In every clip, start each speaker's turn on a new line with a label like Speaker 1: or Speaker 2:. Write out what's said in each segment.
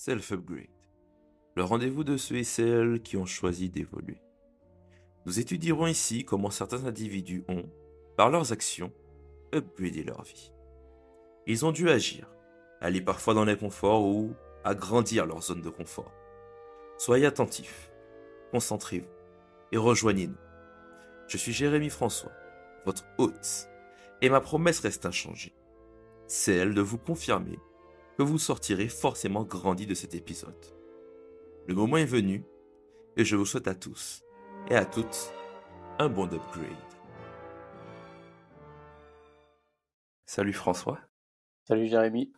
Speaker 1: Self-Upgrade, le rendez-vous de ceux et celles qui ont choisi d'évoluer. Nous étudierons ici comment certains individus ont, par leurs actions, upgradé leur vie. Ils ont dû agir, aller parfois dans l'inconfort ou agrandir leur zone de confort. Soyez attentifs, concentrez-vous et rejoignez-nous. Je suis Jérémy François, votre hôte, et ma promesse reste inchangée. Celle de vous confirmer que vous sortirez forcément grandi de cet épisode. Le moment est venu et je vous souhaite à tous et à toutes un bon upgrade. Salut François.
Speaker 2: Salut Jérémy.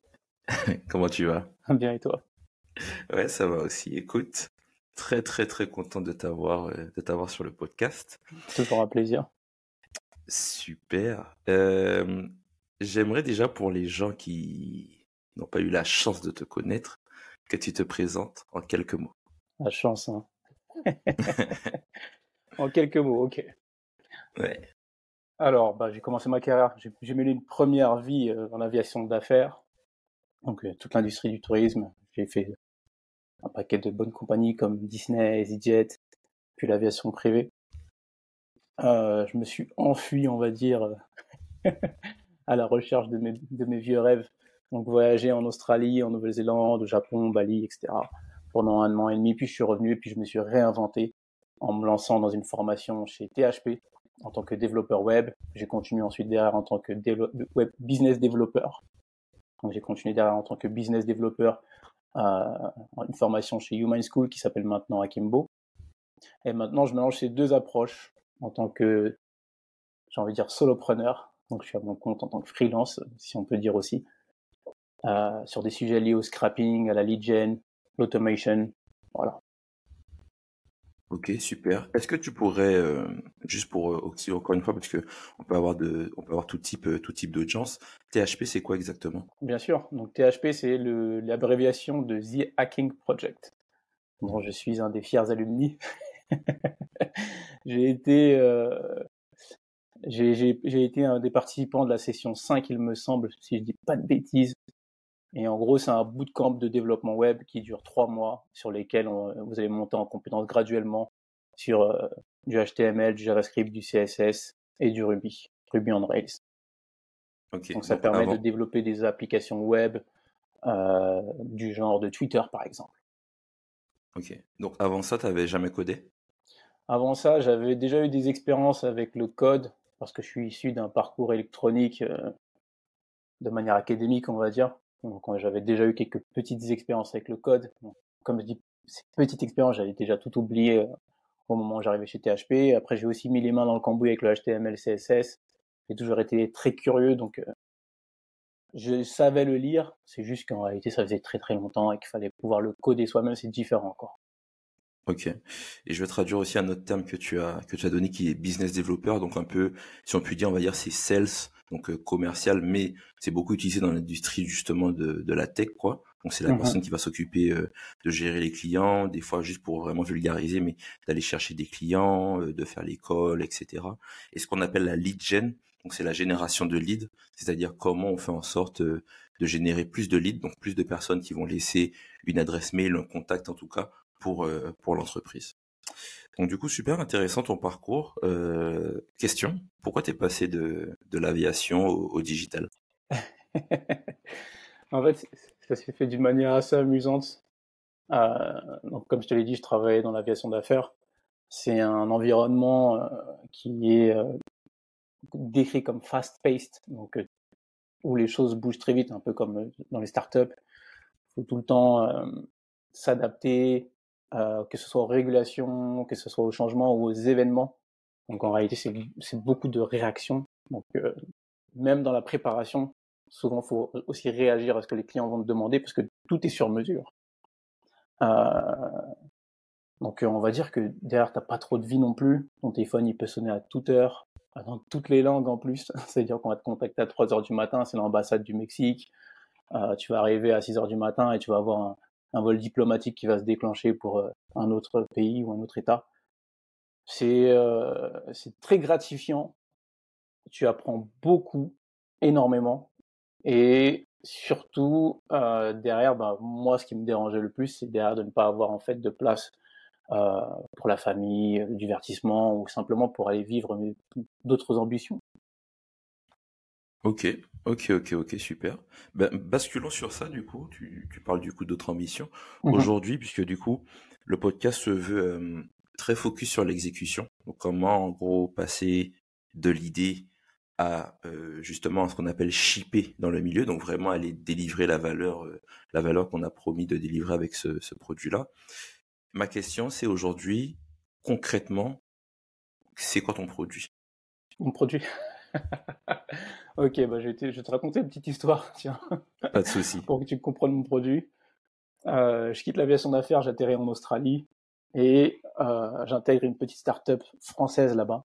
Speaker 1: Comment tu vas?
Speaker 2: Bien et toi?
Speaker 1: Ouais, ça va aussi. Écoute, très très très content de t'avoir euh, de t'avoir sur le podcast.
Speaker 2: Toujours un plaisir.
Speaker 1: Super. Euh, J'aimerais déjà pour les gens qui n'ont pas eu la chance de te connaître, que tu te présentes en quelques mots.
Speaker 2: La chance, hein. en quelques mots, ok.
Speaker 1: Ouais.
Speaker 2: Alors, bah, j'ai commencé ma carrière, j'ai mené une première vie euh, dans l'aviation d'affaires, donc euh, toute l'industrie du tourisme. J'ai fait un paquet de bonnes compagnies comme Disney, EasyJet, puis l'aviation privée. Euh, je me suis enfui, on va dire, à la recherche de mes, de mes vieux rêves donc voyager en Australie, en Nouvelle-Zélande, au Japon, Bali, etc. pendant un an et demi. Puis je suis revenu et puis je me suis réinventé en me lançant dans une formation chez THP en tant que développeur web. J'ai continué ensuite derrière en tant que web business développeur. Donc j'ai continué derrière en tant que business développeur euh, une formation chez Human School qui s'appelle maintenant Akimbo. Et maintenant je mélange ces deux approches en tant que, j'ai envie de dire, solopreneur. Donc je suis à mon compte en tant que freelance, si on peut dire aussi. Euh, sur des sujets liés au scrapping, à la lead gen, l'automation. Voilà.
Speaker 1: Ok, super. Est-ce que tu pourrais, euh, juste pour euh, encore une fois, parce que on peut avoir de, on peut avoir tout type, tout type d'audience. THP, c'est quoi exactement?
Speaker 2: Bien sûr. Donc THP, c'est l'abréviation de The Hacking Project, dont je suis un des fiers alumni. j'ai été, j'ai été un des participants de la session 5, il me semble, si je dis pas de bêtises, et en gros, c'est un bootcamp de développement web qui dure trois mois, sur lesquels vous allez monter en compétences graduellement sur euh, du HTML, du JavaScript, du CSS et du Ruby, Ruby on Rails. donc ça permet de développer des applications web euh, du genre de Twitter, par exemple.
Speaker 1: Ok. Donc avant ça, tu n'avais jamais codé?
Speaker 2: Avant ça, j'avais déjà eu des expériences avec le code, parce que je suis issu d'un parcours électronique euh, de manière académique, on va dire. Donc j'avais déjà eu quelques petites expériences avec le code. comme je dis, ces petites expériences, j'avais déjà tout oublié euh, au moment où j'arrivais chez THP. Après, j'ai aussi mis les mains dans le cambouis avec le HTML, CSS. J'ai toujours été très curieux, donc euh, je savais le lire. C'est juste qu'en réalité, ça faisait très très longtemps et qu'il fallait pouvoir le coder soi-même. C'est différent encore.
Speaker 1: Ok. Et je vais traduire aussi un autre terme que tu as que tu as donné qui est business developer. Donc un peu, si on peut dire, on va dire c'est sales donc euh, commercial, mais c'est beaucoup utilisé dans l'industrie justement de, de la tech, quoi. Donc c'est la mmh personne qui va s'occuper euh, de gérer les clients, des fois juste pour vraiment vulgariser, mais d'aller chercher des clients, euh, de faire l'école, etc. Et ce qu'on appelle la lead gen, donc c'est la génération de leads, c'est-à-dire comment on fait en sorte de générer plus de leads, donc plus de personnes qui vont laisser une adresse mail, un contact en tout cas pour pour l'entreprise. Donc du coup, super intéressant ton parcours. Euh, question, pourquoi tu es passé de, de l'aviation au, digital?
Speaker 2: En fait, ça s'est fait d'une manière assez amusante. Euh, donc, comme je te l'ai dit, je travaillais dans l'aviation d'affaires. C'est un environnement euh, qui est décrit comme fast-paced, donc où les choses bougent très vite, un peu comme dans les startups. Il faut tout le temps s'adapter, euh, que ce soit aux régulations, que ce soit aux changements ou aux événements. Donc en réalité, c'est beaucoup de réactions. Donc euh, même dans la préparation, souvent, il faut aussi réagir à ce que les clients vont te demander parce que tout est sur mesure. Euh, donc on va dire que derrière, t'as pas trop de vie non plus. Ton téléphone, il peut sonner à toute heure, dans toutes les langues en plus. C'est-à-dire qu'on va te contacter à 3 heures du matin, c'est l'ambassade du Mexique. Euh, tu vas arriver à 6 heures du matin et tu vas avoir un, un vol diplomatique qui va se déclencher pour euh, un autre pays ou un autre État. C'est euh, très gratifiant. Tu apprends beaucoup, énormément. Et surtout euh, derrière, bah, moi, ce qui me dérangeait le plus, c'est derrière de ne pas avoir en fait de place euh, pour la famille, le divertissement ou simplement pour aller vivre d'autres ambitions.
Speaker 1: Ok, ok, ok, ok, super. Ben, basculons sur ça, du coup. Tu, tu parles du coup d'autres ambitions. Mmh Aujourd'hui, puisque du coup, le podcast se veut très focus sur l'exécution. Donc, comment, en gros, passer de l'idée à justement ce qu'on appelle shipper dans le milieu, donc vraiment aller délivrer la valeur, la valeur qu'on a promis de délivrer avec ce, ce produit-là. Ma question, c'est aujourd'hui, concrètement, c'est quoi ton produit?
Speaker 2: Mon produit ok, bah, je, vais te, je, te, raconter une petite histoire, tiens.
Speaker 1: Pas de souci.
Speaker 2: Pour que tu comprennes mon produit. Euh, je quitte l'aviation d'affaires, j'atterris en Australie et euh, j'intègre une petite start-up française là-bas,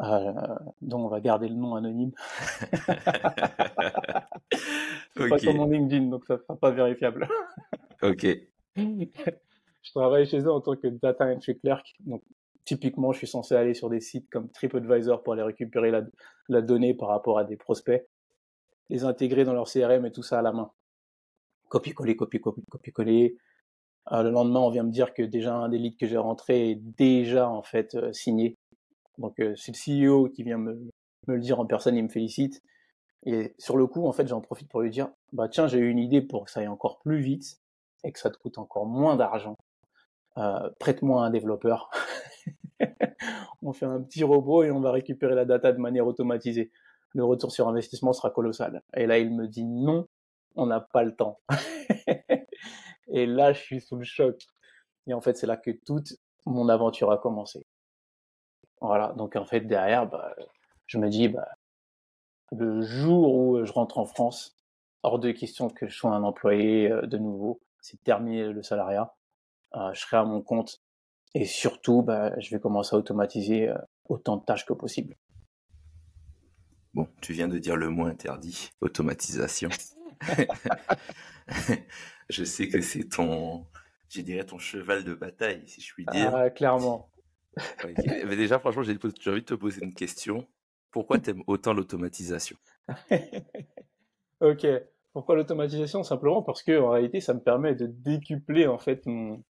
Speaker 2: euh, dont on va garder le nom anonyme. C'est pas sur mon LinkedIn, donc ça ne sera pas vérifiable.
Speaker 1: ok.
Speaker 2: je travaille chez eux en tant que data entry clerk, donc typiquement, je suis censé aller sur des sites comme TripAdvisor pour aller récupérer la, donnée par rapport à des prospects, les intégrer dans leur CRM et tout ça à la main. Copier-coller, copier-coller, copier-coller. Euh, le lendemain, on vient me dire que déjà un des leads que j'ai rentré est déjà en fait euh, signé. Donc euh, c'est le CEO qui vient me, le dire en personne, il me félicite. Et sur le coup, en fait, j'en profite pour lui dire, bah tiens, j'ai eu une idée pour que ça aille encore plus vite et que ça te coûte encore moins d'argent. prête-moi un développeur. on fait un petit robot et on va récupérer la data de manière automatisée. Le retour sur investissement sera colossal. Et là, il me dit non, on n'a pas le temps. et là, je suis sous le choc. Et en fait, c'est là que toute mon aventure a commencé. Voilà. Donc, en fait, derrière, bah, je me dis, bah, le jour où je rentre en France, hors de question que je sois un employé euh, de nouveau, c'est terminé le salariat. Euh, je serai à mon compte et surtout, bah, je vais commencer à automatiser euh, autant de tâches que possible.
Speaker 1: Bon, tu viens de dire le mot interdit, automatisation. je sais que c'est ton, je dirais ton cheval de bataille, si je puis dire.
Speaker 2: Ah, clairement.
Speaker 1: Mais déjà, franchement, j'ai envie de te poser une question. Pourquoi tu aimes autant l'automatisation?
Speaker 2: Ok. Pourquoi l'automatisation? Simplement parce que en réalité, ça me permet de décupler en fait mon,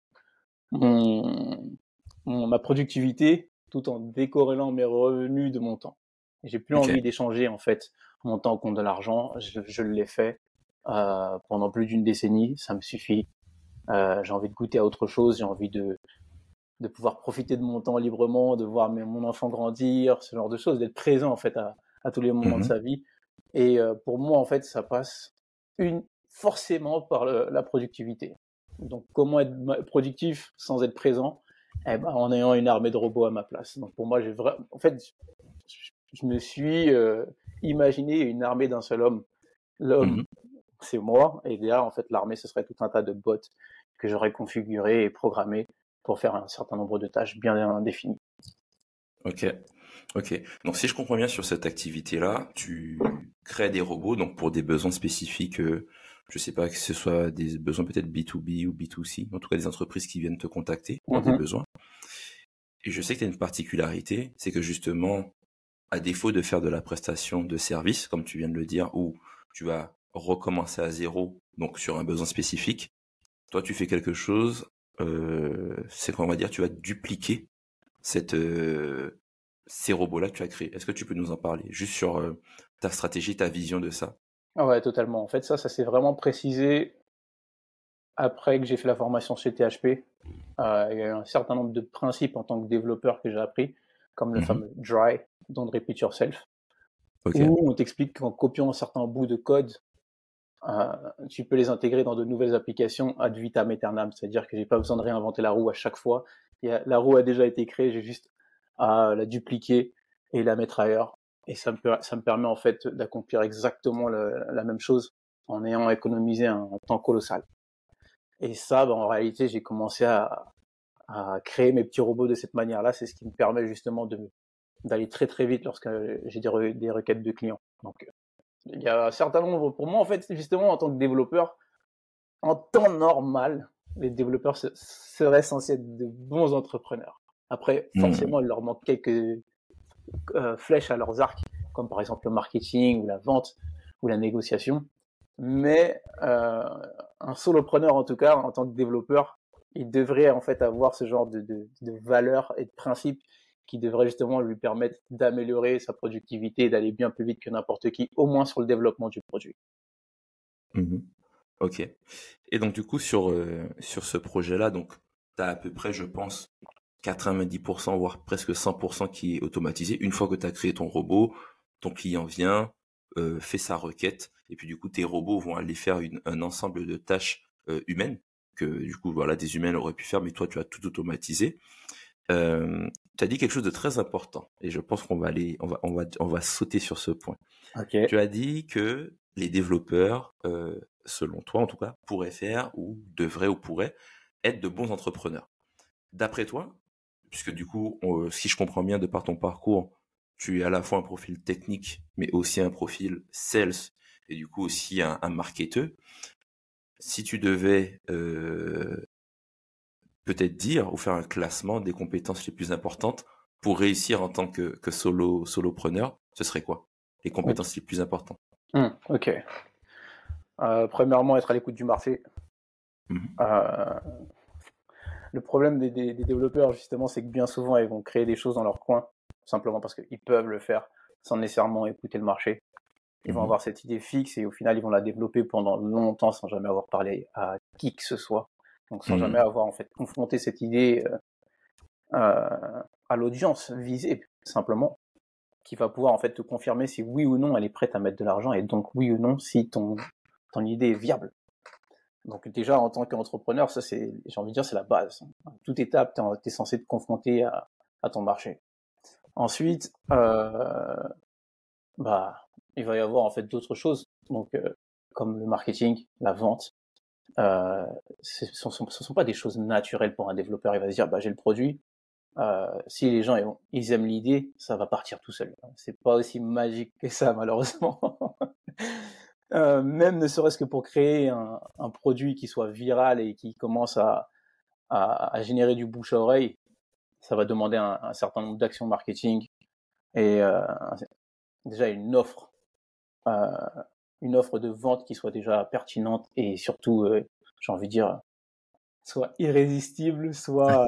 Speaker 2: ma productivité tout en décorrélant mes revenus de mon temps. J'ai plus envie d'échanger en fait mon temps contre de l'argent. Je, l'ai fait euh, pendant plus d'une décennie, ça me suffit. Euh, j'ai envie de goûter à autre chose, j'ai envie de de pouvoir profiter de mon temps librement, de voir mon enfant grandir, ce genre de choses, d'être présent en fait à, à tous les moments de mmh sa vie. Et euh, pour moi en fait, ça passe une forcément par la productivité. Donc, comment être productif sans être présent? Eh ben, En ayant une armée de robots à ma place. Donc, pour moi, j'ai vraiment. En fait, je me suis euh, imaginé une armée d'un seul homme. L'homme, mmh c'est moi. Et derrière, en fait, l'armée, ce serait tout un tas de bots que j'aurais configuré et programmé pour faire un certain nombre de tâches bien définies.
Speaker 1: Ok. Ok. Donc, si je comprends bien sur cette activité-là, tu crées des robots donc pour des besoins spécifiques. Euh, je sais pas que ce soit des besoins peut-être B2B ou B2C, en tout cas des entreprises qui viennent te contacter pour des mhm. besoins. Et je sais que tu as une particularité, c'est que justement, à défaut de faire de la prestation de service, comme tu viens de le dire, où tu vas recommencer à zéro, donc sur un besoin spécifique, toi tu fais quelque chose, euh, c'est qu'on va dire, tu vas dupliquer cette, euh, ces robots-là que tu as créés. Est-ce que tu peux nous en parler Juste sur euh, ta stratégie, ta vision de ça?
Speaker 2: Ouais, totalement. En fait, ça, ça s'est vraiment précisé après que j'ai fait la formation chez THP. Euh, il y a eu un certain nombre de principes en tant que développeur que j'ai appris, comme le mmh fameux dry, don't repeat yourself, où on t'explique qu'en copiant certains bouts de code, euh, tu peux les intégrer dans de nouvelles applications ad vitam aeternam, c'est-à-dire que j'ai pas besoin de réinventer la roue à chaque fois. la roue a déjà été créée, j'ai juste à la dupliquer et la mettre ailleurs et ça me, ça me permet en fait d'accomplir exactement la même chose en ayant économisé un, temps colossal. Et ça, ben, en réalité, j'ai commencé à, à, créer mes petits robots de cette manière-là. C'est ce qui me permet justement de d'aller très très vite lorsque j'ai des, des requêtes de clients. Donc, il y a un certain nombre. Pour moi, en fait, justement, en tant que développeur, en temps normal, les développeurs seraient censés être de bons entrepreneurs. Après, mmh. forcément, il leur manque quelques euh, flèches à leurs arcs, comme par exemple le marketing ou la vente ou la négociation. Mais un solopreneur, en tout cas, en tant que développeur, il devrait en fait avoir ce genre de, de, valeurs et de principes qui devraient justement lui permettre d'améliorer sa productivité et d'aller bien plus vite que n'importe qui, au moins sur le développement du produit.
Speaker 1: Mmh ok. Et donc du coup sur sur ce projet-là, donc tu as à peu près, je pense, 90%, voire presque 100% qui est automatisé. Une fois que tu as créé ton robot, ton client vient, euh, fait sa requête, et puis du coup, tes robots vont aller faire un ensemble de tâches euh, humaines que du coup, voilà, des humains auraient pu faire, mais toi, tu as tout automatisé. Euh, tu as dit quelque chose de très important, et je pense qu'on va aller, on va, on va, on va sauter sur ce point. Tu as dit que les développeurs, selon toi en tout cas, pourraient faire ou devraient ou pourraient être de bons entrepreneurs. D'après toi, puisque du coup, si je comprends bien de par ton parcours, tu es à la fois un profil technique, mais aussi un profil sales, et du coup aussi un, un marketeur. Si tu devais euh, peut-être dire ou faire un classement des compétences les plus importantes pour réussir en tant que, que solo solopreneur, ce serait quoi? Les compétences les plus importantes
Speaker 2: mmh, Ok. Euh, premièrement, être à l'écoute du marché. Mmh euh, le problème des, développeurs, justement, c'est que bien souvent, ils vont créer des choses dans leur coin, simplement parce qu'ils peuvent le faire sans nécessairement écouter le marché. Ils vont mhm. avoir cette idée fixe et au final, ils vont la développer pendant longtemps sans jamais avoir parlé à qui que ce soit. Donc, sans mhm. jamais avoir, en fait, confronté cette idée euh, euh, à l'audience visée, simplement, qui va pouvoir, en fait, te confirmer si oui ou non elle est prête à mettre de l'argent et donc oui ou non si ton, ton idée est viable. Donc déjà, en tant qu'entrepreneur, ça c'est, j'ai envie de dire, c'est la base. toute étape, tu es, censé te confronter à, ton marché. Ensuite, euh, bah, il va y avoir en fait d'autres choses, donc euh, comme le marketing, la vente. Euh, ce ne sont, pas des choses naturelles pour un développeur. Il va se dire, bah, j'ai le produit. Si les gens ils aiment l'idée, ça va partir tout seul. C'est pas aussi magique que ça, malheureusement. Euh, même ne serait-ce que pour créer un, un, produit qui soit viral et qui commence à, à, à, générer du bouche à oreille, ça va demander un, un certain nombre d'actions marketing et euh, déjà une offre, euh, une offre de vente qui soit déjà pertinente et surtout, euh, j'ai envie de dire, soit irrésistible, soit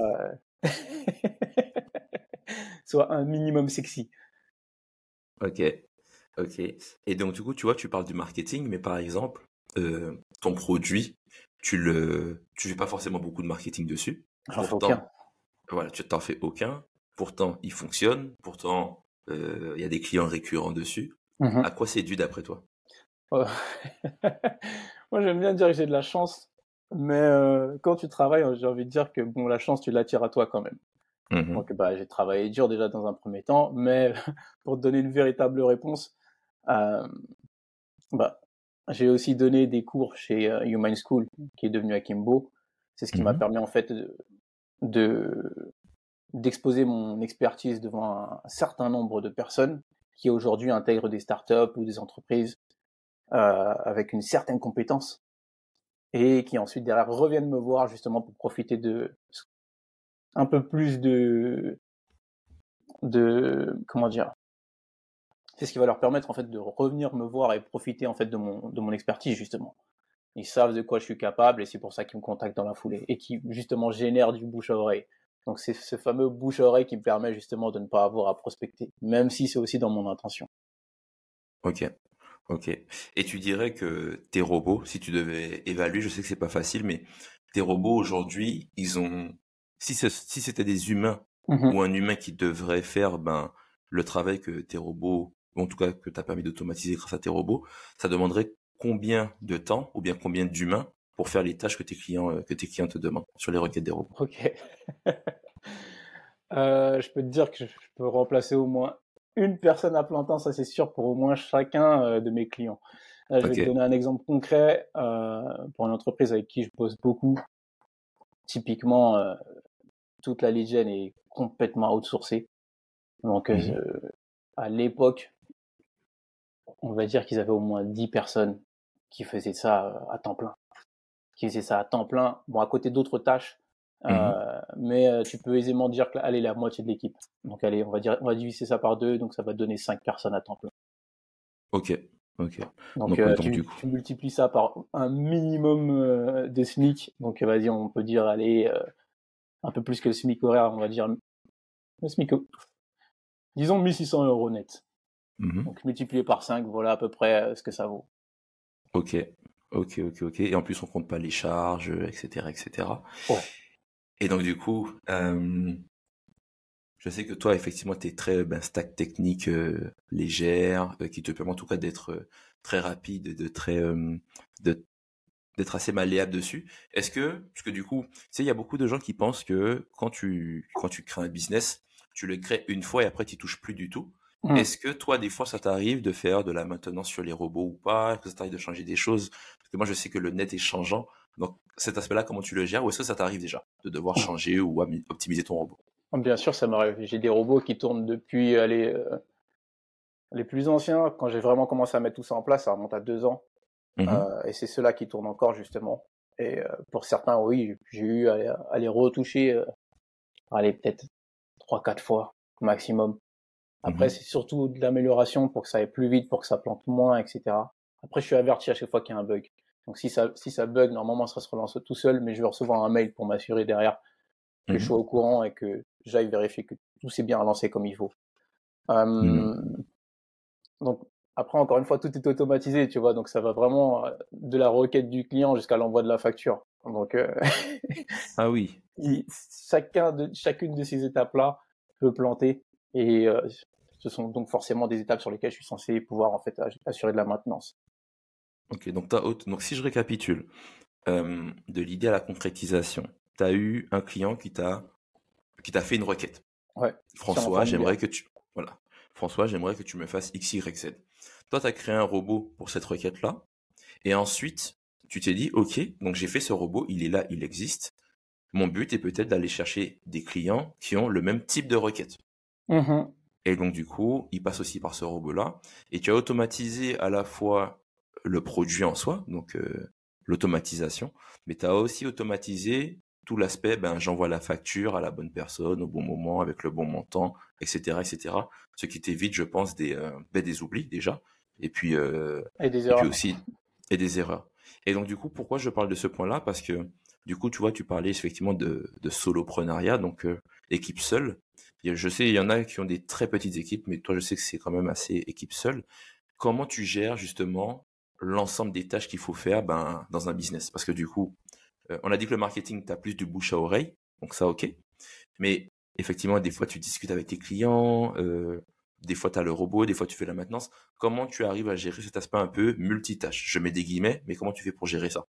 Speaker 2: soit un minimum sexy.
Speaker 1: Ok. Ok. Et donc, du coup, tu vois, tu parles du marketing, mais par exemple, euh, ton produit, tu le, tu fais pas forcément beaucoup de marketing dessus.
Speaker 2: J'en fais aucun.
Speaker 1: Voilà, tu t'en fais aucun. Pourtant, il fonctionne. Pourtant, euh, il y a des clients récurrents dessus. Mmh à quoi c'est dû d'après toi?
Speaker 2: Oh. Moi, j'aime bien dire que j'ai de la chance, mais euh, quand tu travailles, j'ai envie de dire que bon, la chance, tu l'attires à toi quand même. Mmh Donc, bah, j'ai travaillé dur déjà dans un premier temps, mais pour te donner une véritable réponse, euh, bah, j'ai aussi donné des cours chez euh, Human School, qui est devenu Akimbo. C'est ce qui m'a mmh permis en fait de d'exposer mon expertise devant un certain nombre de personnes qui aujourd'hui intègrent des startups ou des entreprises euh, avec une certaine compétence et qui ensuite derrière reviennent me voir justement pour profiter de un peu plus de de comment dire c'est ce qui va leur permettre en fait de revenir me voir et profiter en fait de mon de mon expertise justement. Ils savent de quoi je suis capable et c'est pour ça qu'ils me contactent dans la foulée et qui justement génèrent du bouche à oreille. Donc c'est ce fameux bouche à oreille qui me permet justement de ne pas avoir à prospecter, même si c'est aussi dans mon intention.
Speaker 1: Ok, ok. Et tu dirais que tes robots, si tu devais évaluer, je sais que c'est pas facile, mais tes robots aujourd'hui, ils ont, si c'était des humains mmh ou un humain qui devrait faire ben le travail que tes robots ou en tout cas que tu as permis d'automatiser grâce à tes robots, ça demanderait combien de temps ou bien combien d'humains pour faire les tâches que tes clients euh, que tes clients te demandent sur les requêtes des robots?
Speaker 2: Ok. euh, je peux te dire que je peux remplacer au moins une personne à plein temps, ça c'est sûr, pour au moins chacun euh, de mes clients. je vais te donner un exemple concret euh, pour une entreprise avec qui je bosse beaucoup. Typiquement, euh, toute la lead est complètement outsourcée. Donc, mmh à l'époque, on va dire qu'ils avaient au moins 10 personnes qui faisaient ça euh, à temps plein. Qui faisaient ça à temps plein, bon, à côté d'autres tâches, mmh euh, mais euh, tu peux aisément dire que allez, la moitié de l'équipe. Donc allez, on va dire, on va diviser ça par deux, donc ça va donner 5 personnes à temps plein.
Speaker 1: Ok, Ok.
Speaker 2: Donc, euh, tu, multiplies ça par un minimum de SMIC. Donc vas-y, on peut dire aller euh, un peu plus que le SMIC horaire, on va dire le SMIC. Disons 1600 euros net. Mmh Donc multiplié par 5, voilà à peu près ce que ça vaut.
Speaker 1: Ok, ok, ok, ok. Et en plus, on compte pas les charges, etc., etc. Ouais. Et donc du coup, je sais que toi, effectivement, tu es très ben, stack technique euh, légère, euh, qui te permet en tout cas d'être euh, très rapide, de très, de, d'être assez malléable dessus. Est-ce que, parce que du coup, tu sais, il y a beaucoup de gens qui pensent que quand tu, quand tu crées un business, tu le crées une fois et après tu touches plus du tout. Mmh. Est-ce que toi, des fois, ça t'arrive de faire de la maintenance sur les robots ou pas? Est-ce que ça t'arrive de changer des choses? Parce que moi, je sais que le net est changeant. Donc, cet aspect-là, comment tu le gères? Ou est-ce que ça t'arrive déjà de devoir mmh. changer ou optimiser ton robot?
Speaker 2: Bien sûr, ça m'arrive. J'ai des robots qui tournent depuis allez, euh, les plus anciens. Quand j'ai vraiment commencé à mettre tout ça en place, ça remonte à deux ans. Mmh euh, et c'est ceux-là qui tournent encore, justement. Et euh, pour certains, oui, j'ai eu à, les retoucher, allez, peut-être trois, quatre fois maximum. Après, mmh c'est surtout de l'amélioration pour que ça aille plus vite, pour que ça plante moins, etc. Après, je suis averti à chaque fois qu'il y a un bug. Donc si ça, si ça bug, normalement, ça se relance tout seul, mais je vais recevoir un mail pour m'assurer derrière que je mmh sois au courant et que j'aille vérifier que tout s'est bien lancé comme il faut. Mmh. Donc après, encore une fois, tout est automatisé, tu vois, donc ça va vraiment de la requête du client jusqu'à l'envoi de la facture. Donc euh,
Speaker 1: ah oui.
Speaker 2: chacun de chacune de ces étapes-là peut planter et euh, ce sont donc forcément des étapes sur lesquelles je suis censé pouvoir en fait assurer de la maintenance.
Speaker 1: Ok, donc, donc si je récapitule, de l'idée à la concrétisation, tu as eu un client qui t'a qui t'a fait une requête.
Speaker 2: Ouais.
Speaker 1: François, j'aimerais que tu voilà. François, j'aimerais que tu me fasses X, Y, Z. Toi, tu as créé un robot pour cette requête-là. Et ensuite, tu t'es dit, OK, donc j'ai fait ce robot, il est là, il existe. Mon but est peut-être d'aller chercher des clients qui ont le même type de requête. Mmh et donc, du coup, il passe aussi par ce robot-là. Et tu as automatisé à la fois le produit en soi, donc euh, l'automatisation, mais tu as aussi automatisé tout l'aspect, ben, j'envoie la facture à la bonne personne au bon moment, avec le bon montant, etc., etc. Ce qui t'évite, je pense, des, euh, ben, des oublis déjà, et puis, euh,
Speaker 2: et des erreurs.
Speaker 1: aussi, et des erreurs. Et donc, du coup, pourquoi je parle de ce point-là? Parce que, du coup, tu vois, tu parlais effectivement de, de soloprenariat, donc euh, équipe seule. Je sais, il y en a qui ont des très petites équipes, mais toi, je sais que c'est quand même assez équipe seule. Comment tu gères justement l'ensemble des tâches qu'il faut faire ben, dans un business? Parce que du coup, euh, on a dit que le marketing, tu as plus du bouche à oreille, donc ça, ok. Mais effectivement, des fois, tu discutes avec tes clients, euh, des fois, tu as le robot, des fois, tu fais la maintenance. Comment tu arrives à gérer cet aspect un peu multitâche? Je mets des guillemets, mais comment tu fais pour gérer ça?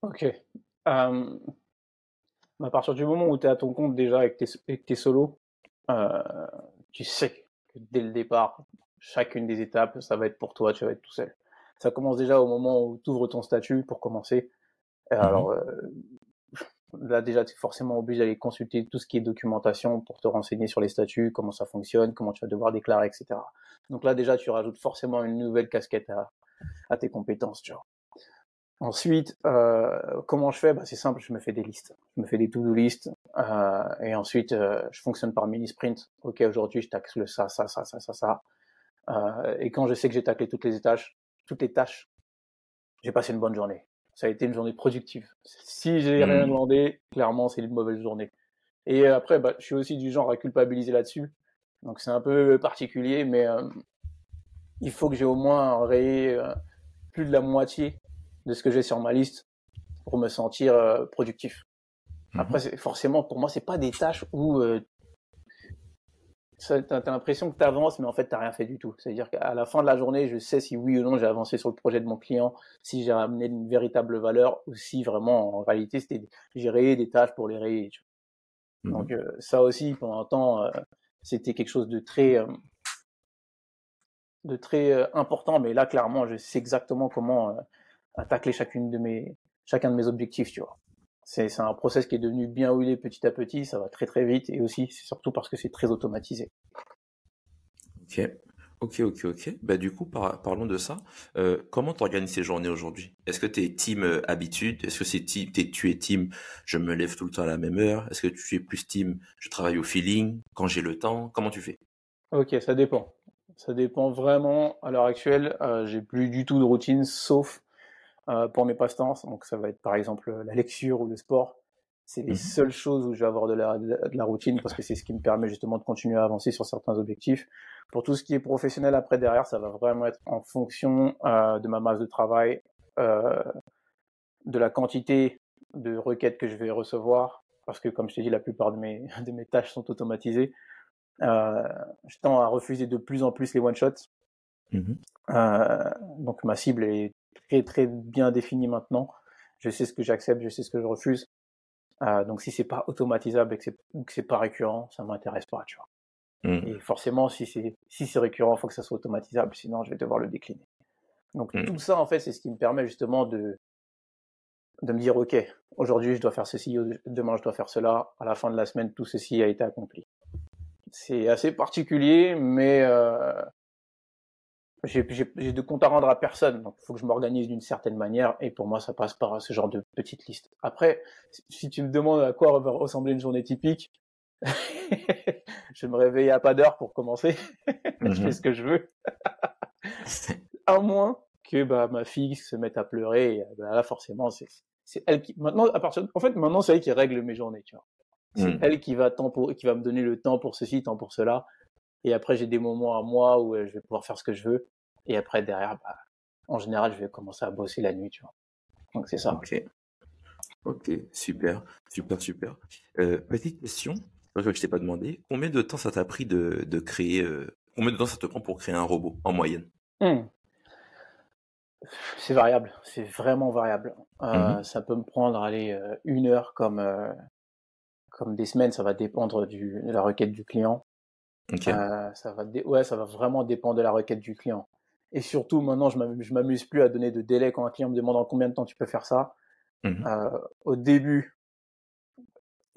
Speaker 2: Ok. Euh, à partir du moment où tu es à ton compte déjà avec tes, tes solos, tu sais que dès le départ, chacune des étapes, ça va être pour toi, tu vas être tout seul. Ça commence déjà au moment où tu ouvres ton statut pour commencer. Mmh alors euh, là déjà, tu es forcément obligé d'aller consulter tout ce qui est documentation pour te renseigner sur les statuts, comment ça fonctionne, comment tu vas devoir déclarer, etc. Donc là déjà, tu rajoutes forcément une nouvelle casquette à, à tes compétences, tu vois. Ensuite, euh, comment je fais? Bah, C'est simple, je me fais des listes. Je me fais des to-do listes. Euh, et ensuite, euh, je fonctionne par mini-sprint. Ok, aujourd'hui, je taxe le ça, ça, ça, ça, ça, ça. Et quand je sais que j'ai taclé toutes les tâches, toutes les tâches, j'ai passé une bonne journée ça a été une journée productive. Si j'ai mmh. rien demandé, clairement, c'est une mauvaise journée. Et après, bah, je suis aussi du genre à culpabiliser là-dessus. Donc c'est un peu particulier, mais il faut que j'ai au moins rayé plus de la moitié de ce que j'ai sur ma liste pour me sentir euh, productif. Mmh. Après, forcément, pour moi, c'est pas des tâches où tu as, l'impression que tu avances, mais en fait, tu n'as rien fait du tout. C'est-à-dire qu'à la fin de la journée, je sais si oui ou non j'ai avancé sur le projet de mon client, si j'ai amené une véritable valeur, ou si vraiment, en réalité, c'était j'ai rayé des tâches pour les rayer. Mmh Donc, euh, ça aussi, pendant un temps, euh, c'était quelque chose de très, euh, de très important, mais là, clairement, je sais exactement comment attaquer chacune de mes, chacun de mes objectifs, tu vois c'est un process qui est devenu bien huilé petit à petit, ça va très très vite et aussi c'est surtout parce que c'est très automatisé.
Speaker 1: Ok, ok, ok, ok. Bah du coup, parlons de ça. Euh, comment tu organises tes journées aujourd'hui? Est-ce que tu es team euh, habitude? Est-ce que c'est team, tu es team je me lève tout le temps à la même heure? Est-ce que tu es plus team je travaille au feeling quand j'ai le temps? Comment tu fais?
Speaker 2: Ok, ça dépend. Ça dépend vraiment. À l'heure actuelle, euh, j'ai plus du tout de routine, sauf euh, pour mes passe-temps. Donc ça va être par exemple la lecture ou le sport. C'est les
Speaker 1: Mhm.
Speaker 2: seules choses où je vais avoir de la, de la routine parce que c'est ce qui me permet justement de continuer à avancer sur certains objectifs. Pour tout ce qui est professionnel après derrière, ça va vraiment être en fonction euh, de ma masse de travail, euh, de la quantité de requêtes que je vais recevoir, parce que comme je t'ai dit, la plupart de mes, de mes tâches sont automatisées. Euh, je tends à refuser de plus en plus les one-shots.
Speaker 1: Mhm.
Speaker 2: Euh, donc ma cible est très très bien définie maintenant. Je sais ce que j'accepte, je sais ce que je refuse. Euh, donc si c'est pas automatisable et que c'est ou que c'est pas récurrent, ça m'intéresse pas, tu vois.
Speaker 1: Mhm.
Speaker 2: Et forcément, si c'est si c'est récurrent, il faut que ça soit automatisable, sinon je vais devoir le décliner. Donc
Speaker 1: Mhm.
Speaker 2: tout ça, en fait, c'est ce qui me permet justement de de me dire, ok, aujourd'hui je dois faire ceci, demain je dois faire cela. À la fin de la semaine, tout ceci a été accompli. C'est assez particulier, mais euh, j'ai de compte à rendre à personne. Donc il faut que je m'organise d'une certaine manière, et pour moi, ça passe par ce genre de petite liste. Après, si- tu me demandes à quoi va ressembler une journée typique, je me réveiller à pas d'heure pour commencer. je fais ce que je veux. À moins que bah, ma fille se mette à pleurer. Et, bah, là, forcément, c'est elle qui. Maintenant, à partir. En fait, maintenant, c'est elle qui règle mes journées. Tu vois. C'est
Speaker 1: Mhm.
Speaker 2: elle qui va, temps pour... qui va me donner le temps pour ceci, temps pour cela. Et après, j'ai des moments à moi où euh, je vais pouvoir faire ce que je veux. Et après, derrière, bah, en général, je vais commencer à bosser la nuit. Tu vois. Donc, c'est ça.
Speaker 1: Ok. Ok, super, super, super. Euh, petite question, que je t'ai pas demandé. Combien de temps ça t'a pris de, de créer, euh, combien de temps ça te prend pour créer un robot en moyenne?
Speaker 2: Hmm. C'est variable, c'est vraiment variable. Euh,
Speaker 1: Mhm.
Speaker 2: Ça peut me prendre allez, euh, une heure comme, comme des semaines, ça va dépendre du, de la requête du client.
Speaker 1: Ok.
Speaker 2: Euh, ça va ouais, ça va vraiment dépendre de la requête du client. Et surtout, maintenant, je je m'amuse plus à donner de délai quand un client me demande en combien de temps tu peux faire ça.
Speaker 1: Mhm.
Speaker 2: Euh, au début,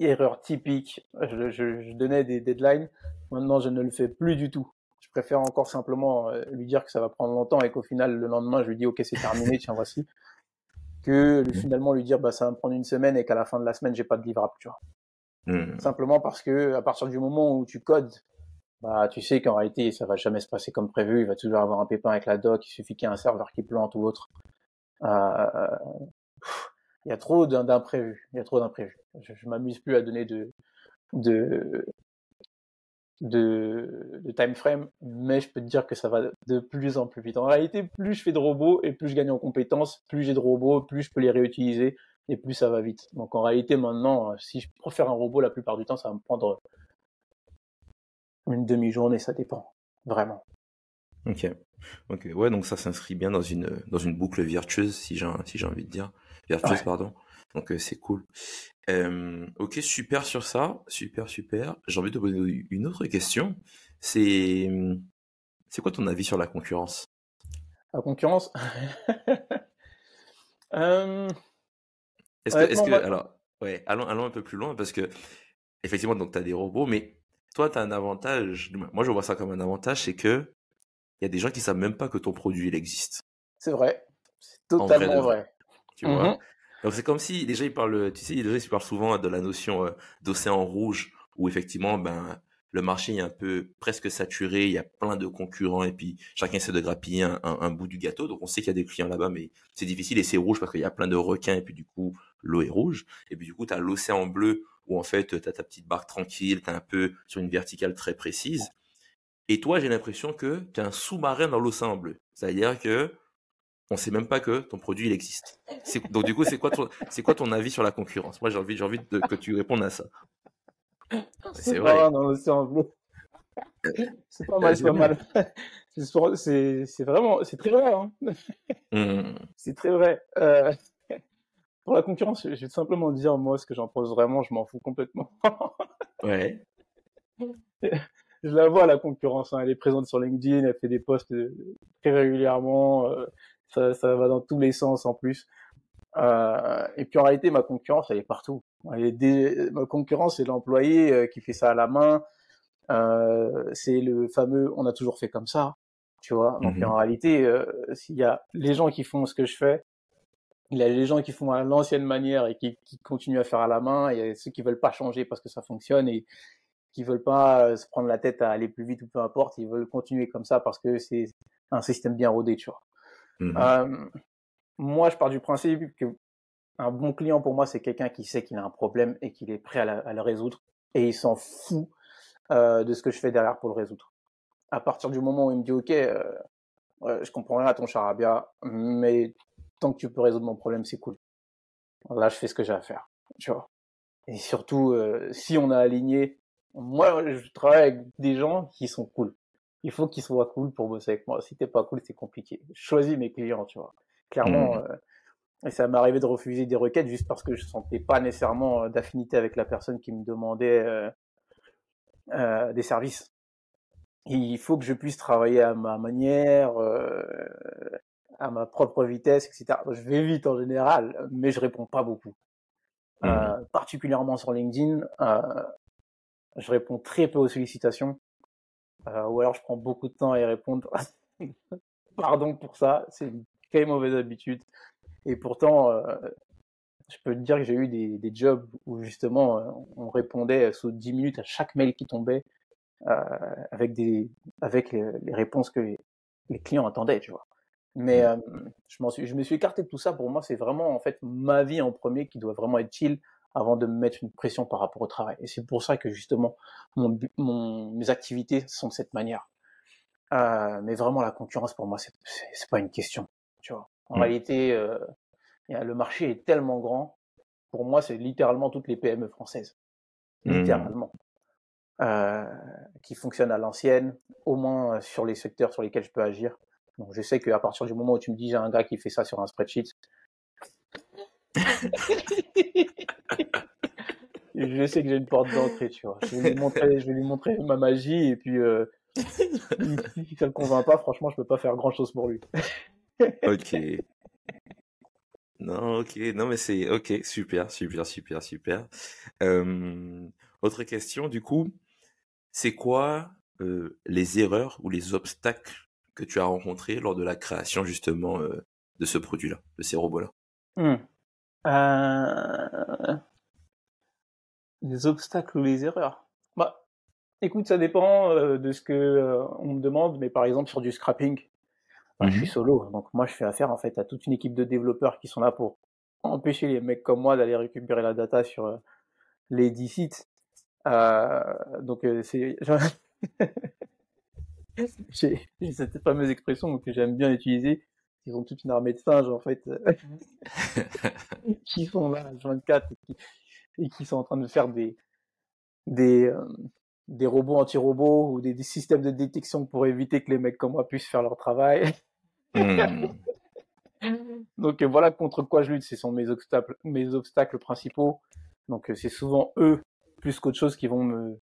Speaker 2: erreur typique, je, je- je donnais des deadlines. Maintenant, je ne le fais plus du tout. Je préfère encore simplement euh, lui dire que ça va prendre longtemps et qu'au final, le lendemain, je lui dis OK, c'est terminé, tiens, voici. Que lui, finalement lui dire bah, ça va me prendre une semaine et qu'à la fin de la semaine, j'ai pas de livrable, tu vois.
Speaker 1: Mhm.
Speaker 2: Simplement parce que à partir du moment où tu codes, bah, tu sais qu'en réalité, ça va jamais se passer comme prévu. Il va toujours avoir un pépin avec la doc. Il suffit qu'il y ait un serveur qui plante ou autre. Euh, il y a trop d'im- d'imprévus. Il y a trop d'imprévus. Je, je m'amuse plus à donner de, de, de, de time frame, mais je peux te dire que ça va de plus en plus vite. En réalité, plus je fais de robots et plus je gagne en compétences, plus j'ai de robots, plus je peux les réutiliser et plus ça va vite. Donc en réalité, maintenant, euh, si je préfère un robot, la plupart du temps, ça va me prendre une demi-journée, ça dépend. Vraiment.
Speaker 1: Ok. Ok. Ouais, donc ça s'inscrit bien dans une, dans une boucle virtueuse, si j'ai, si j'ai envie de dire. Vertueuse,
Speaker 2: Ouais.
Speaker 1: pardon. Donc euh, c'est cool. Euh, ok, super sur ça. Super, super. J'ai envie de te poser une autre question. C'est, c'est quoi ton avis sur la concurrence?
Speaker 2: La concurrence? euh,
Speaker 1: Est-ce que, que, alors, ouais, allons, allons un peu plus loin parce que, effectivement, donc, t'as des robots, mais toi, t'as un avantage. Moi, je vois ça comme un avantage, c'est que il y a des gens qui savent même pas que ton produit, il existe.
Speaker 2: c'est vrai. C'est
Speaker 1: En vrai de
Speaker 2: totalement
Speaker 1: vrai.
Speaker 2: vrai.
Speaker 1: Tu vois?
Speaker 2: Mhm.
Speaker 1: Donc, c'est comme si, déjà, ils parlent, tu sais, déjà, ils parlent souvent de la notion euh, d'océan rouge où, effectivement, ben, le marché est un peu presque saturé, il y a plein de concurrents et puis chacun essaie de grappiller un, un- un bout du gâteau. Donc, on sait qu'il y a des clients là-bas, mais c'est difficile et c'est rouge parce qu'il y a plein de requins et puis, du coup, l'eau est rouge. Et puis, du coup, tu as l'océan bleu où, en fait, tu as ta petite barque tranquille, tu es un peu sur une verticale très précise. Et toi, j'ai l'impression que tu es un sous-marin dans l'océan bleu. C'est-à-dire que on sait même pas que ton produit il existe. Donc du coup, c'est quoi ton c'est quoi ton avis sur la concurrence? Moi, j'ai envie j'ai envie de- que tu répondes à ça. C'est vrai.
Speaker 2: Ah, dans l'océan bleu. C'est pas mal, c'est pas mal. C'est vraiment, c'est très vrai. Hein.
Speaker 1: Hmm.
Speaker 2: C'est très vrai. Euh, pour la concurrence, je vais simplement dire, moi, ce que j'en pense vraiment, je m'en fous complètement.
Speaker 1: Ouais.
Speaker 2: je la vois, la concurrence. hein. Elle est présente sur LinkedIn, elle fait des posts euh, très régulièrement. euh, ça, ça va dans tous les sens en plus. Euh, et puis en réalité, ma concurrence, elle est partout. Elle est dé- Ma concurrence, c'est l'employé euh, qui fait ça à la main. C'est le fameux on a toujours fait comme ça, tu vois. Donc
Speaker 1: Mhm.
Speaker 2: en réalité, s'il y a les gens qui font ce que je fais, il y a les gens qui font à l'ancienne manière et qui, qui continuent à faire à la main, et il y a ceux qui veulent pas changer parce que ça fonctionne et qui veulent pas se prendre la tête à aller plus vite ou peu importe, ils veulent continuer comme ça parce que c'est un système bien rodé, tu vois. Mmh moi, je pars du principe que un bon client pour moi, c'est quelqu'un qui sait qu'il a un problème et qu'il est prêt à, le résoudre et il s'en fout euh, de ce que je fais derrière pour le résoudre. À partir du moment où il me dit OK, euh, je comprends rien à ton charabia, mais tant que tu peux résoudre mon problème, c'est cool. Là, je fais ce que j'ai à faire, tu vois. Et surtout, euh, si on a aligné, moi, je travaille avec des gens qui sont cool. Il faut qu'ils soient cool pour bosser avec moi. Si t'es pas cool, c'est compliqué. Je choisis mes clients, tu vois. Clairement, mmh. euh, et ça m'est arrivé de refuser des requêtes juste parce que je sentais pas nécessairement euh, d'affinité avec la personne qui me demandait euh, euh, des services. il faut que je puisse travailler à ma manière, euh, à ma propre vitesse, etc. Je vais vite en général, mais je réponds pas beaucoup. Mmh. Euh, particulièrement sur LinkedIn, je réponds très peu aux sollicitations, ou alors je prends beaucoup de temps à y répondre. Pardon pour ça, c'est une très mauvaise habitude. Et pourtant, euh, je peux te dire que j'ai eu des, des, jobs où justement euh, on répondait sous 10 minutes à chaque mail qui tombait euh, avec des avec les, réponses que les, les, clients attendaient, tu vois. Mais mmh. euh, je m'en suis je me suis écarté de tout ça. Pour moi, c'est vraiment en fait ma vie en premier qui doit vraiment être chill avant de me mettre une pression par rapport au travail. Et c'est pour ça que justement mon, mon mes activités sont de cette manière. Euh, mais vraiment la concurrence pour moi c'est c'est pas une question, tu vois. En mmh. réalité, euh, le marché est tellement grand. Pour moi, c'est littéralement toutes les PME françaises. Mmh. Littéralement. Euh, qui fonctionnent à l'ancienne, au moins sur les secteurs sur lesquels je peux agir. Donc, je sais qu'à partir du moment où tu me dis j'ai un gars qui fait ça sur un spreadsheet, je sais que j'ai une porte d'entrée, tu vois. Je vais lui montrer, je vais lui montrer ma magie et puis euh, si ça le convainc pas, franchement, je peux pas faire grand chose pour lui.
Speaker 1: Ok. Non, ok. Non, mais c'est ok. Super, super, super, super. Euh, autre question, du coup, c'est quoi euh, les erreurs ou les obstacles que tu as rencontrés lors de la création justement euh, de ce produit-là, de ces robots-là
Speaker 2: mmh. Les obstacles ou les erreurs Bah, écoute, ça dépend de ce que on me demande, mais par exemple sur du scrapping, je suis mmh solo, donc moi je fais affaire en fait à toute une équipe de développeurs qui sont là pour empêcher les mecs comme moi d'aller récupérer la data sur euh, les 10 sites. Euh, donc euh, c'est j'ai cette fameuse expression que j'aime bien utiliser. Ils ont toute une armée de singes en fait qui sont là 24 et qui, et qui sont en train de faire des des euh, des robots anti-robots ou des, des, systèmes de détection pour éviter que les mecs comme moi puissent faire leur travail. Hmm. Donc euh, voilà contre quoi je lutte, ce sont mes obstacles, mes obstacles principaux. Donc euh, c'est souvent eux plus qu'autre chose qui vont me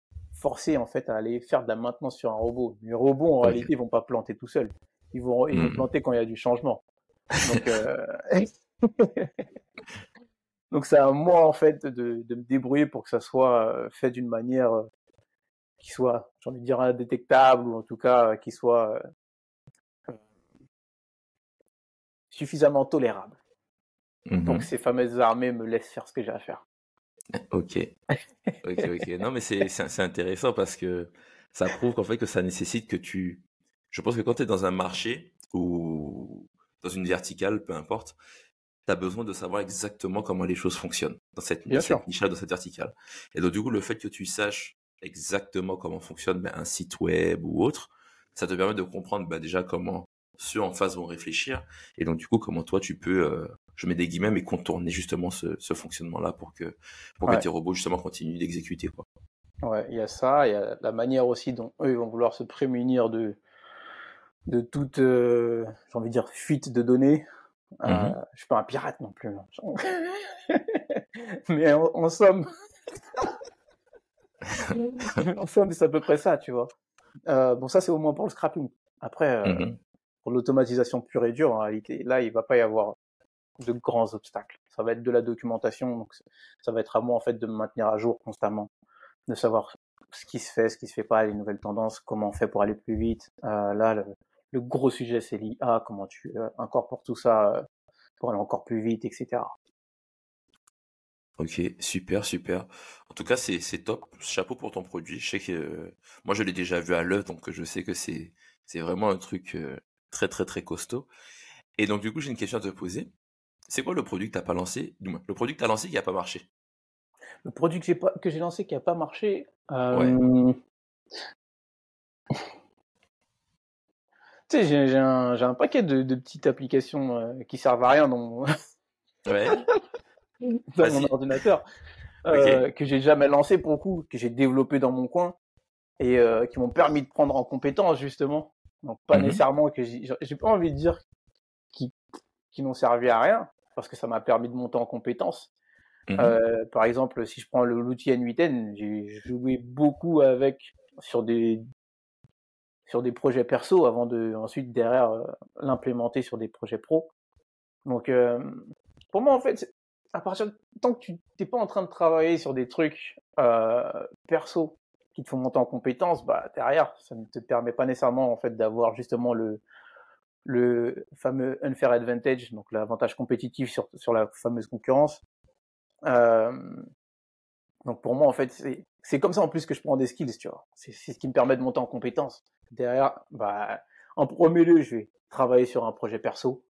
Speaker 2: forcer en fait à aller faire de la maintenance sur un robot. Les robots en réalité ils vont pas planter tout seuls, ils vont ils vont planter quand il y a du changement. Donc euh... donc c'est à moi en fait de, de, me débrouiller pour que ça soit euh, fait d'une manière qui soit, j'ai envie de dire indétectable ou en tout cas qui soit suffisamment tolérable. Donc mmh ces fameuses armées me laissent faire ce que j'ai à faire.
Speaker 1: Ok. Ok, ok. Non, mais c'est intéressant parce que ça prouve qu'en fait que ça nécessite que tu... Je pense que quand tu es dans un marché ou dans une verticale, peu importe, tu as besoin de savoir exactement comment les choses fonctionnent dans cette, niche, dans cette verticale. Et donc du coup, le fait que tu saches exactement comment fonctionne ben, un site web ou autre, ça te permet de comprendre ben, déjà comment ceux en face vont réfléchir. Et donc, du coup, comment toi, tu peux, euh, je mets des guillemets, mais contourner justement ce, ce fonctionnement-là pour que, pour que tes robots, justement, continuent d'exécuter, quoi.
Speaker 2: Ouais, il y a ça, il y a la manière aussi dont eux, ils vont vouloir se prémunir de, de toute, euh, j'ai envie de dire, fuite de données. Euh, mm-hmm. je suis pas un pirate non plus. mais en, somme, en somme, c'est à peu près ça, tu vois. Euh, bon, ça, c'est au moins pour le scrapping. Après, euh, mm-hmm pour l'automatisation pure et dure, en réalité, là, il va pas y avoir de grands obstacles. Ça va être de la documentation, donc ça va être à moi en fait de me maintenir à jour constamment, de savoir ce qui se fait, ce qui se fait pas, les nouvelles tendances, comment on fait pour aller plus vite. Euh, là, le, gros sujet c'est l'IA, comment tu euh, incorpores tout ça euh, pour aller encore plus vite, etc.
Speaker 1: Ok, super, super. En tout cas, c'est top. Chapeau pour ton produit. Je sais que moi, je l'ai déjà vu à l'œuvre, donc je sais que c'est vraiment un truc très, très, très costaud. Et donc, du coup, j'ai une question à te poser. C'est quoi le produit que tu n'as pas lancé? Du moins, le produit que tu as lancé qui n'a pas marché?
Speaker 2: Le produit que j'ai que j'ai lancé qui n'a pas marché. Tu sais, j'ai un, un, paquet de, de, petites applications qui servent à rien dans mon,
Speaker 1: ouais.
Speaker 2: dans mon ordinateur. Euh, que j'ai jamais lancé pour le coup, que j'ai développé dans mon coin et euh, qui m'ont permis de prendre en compétence justement. Donc pas mhm. nécessairement que j'ai pas envie de dire qui qui n'ont servi à rien parce que ça m'a permis de monter en compétence. Mhm. Euh, par exemple, si je prends l'outil N8N, j'ai joué beaucoup avec sur des sur des projets perso avant de ensuite derrière euh, l'implémenter sur des projets pro. Donc euh, pour moi en fait à partir de tant que tu n'es pas en train de travailler sur des trucs perso qui te font monter en compétence, bah derrière, ça ne te permet pas nécessairement en fait d'avoir justement le le fameux unfair advantage, donc l'avantage compétitif sur sur la fameuse concurrence. Euh, donc pour moi en fait c'est comme ça en plus que je prends des skills, tu vois. C'est ce qui me permet de monter en compétence. Derrière, bah en premier lieu, je vais travailler sur un projet perso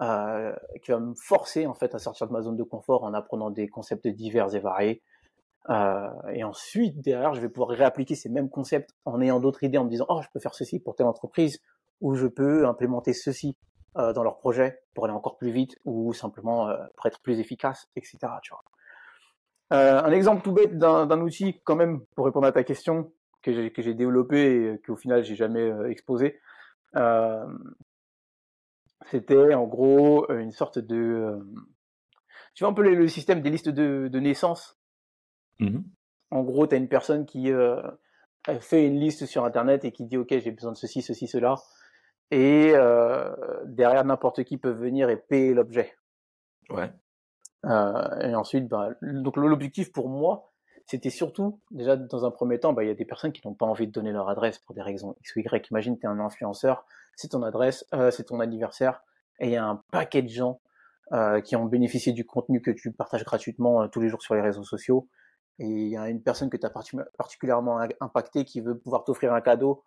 Speaker 2: euh, qui va me forcer en fait à sortir de ma zone de confort en apprenant des concepts divers et variés. Euh, et ensuite, derrière, je vais pouvoir réappliquer ces mêmes concepts en ayant d'autres idées, en me disant oh je peux faire ceci pour telle entreprise ou je peux implémenter ceci euh, dans leur projet pour aller encore plus vite ou simplement euh, pour être plus efficace, etc. Tu vois. Euh, un exemple tout bête d'un outil quand même pour répondre à ta question que j'ai développé et qu'au final j'ai jamais exposé. C'était en gros une sorte de... Tu vois un peu le, système des listes de, de naissance.
Speaker 1: Mmh
Speaker 2: en gros, tu as une personne qui fait une liste sur Internet et qui dit, OK, j'ai besoin de ceci, ceci, cela. Et euh, derrière, n'importe qui peut venir et payer l'objet.
Speaker 1: Ouais.
Speaker 2: Euh, et ensuite, bah, donc l'objectif pour moi, c'était surtout, déjà dans un premier temps, bah, il y a des personnes qui n'ont pas envie de donner leur adresse pour des raisons X ou Y. Imagine, tu es un influenceur, c'est ton adresse, euh, c'est ton anniversaire, et il y a un paquet de gens euh, qui ont bénéficié du contenu que tu partages gratuitement euh, tous les jours sur les réseaux sociaux. Et il y a une personne que tu as particulièrement impacté qui veut pouvoir t'offrir un cadeau,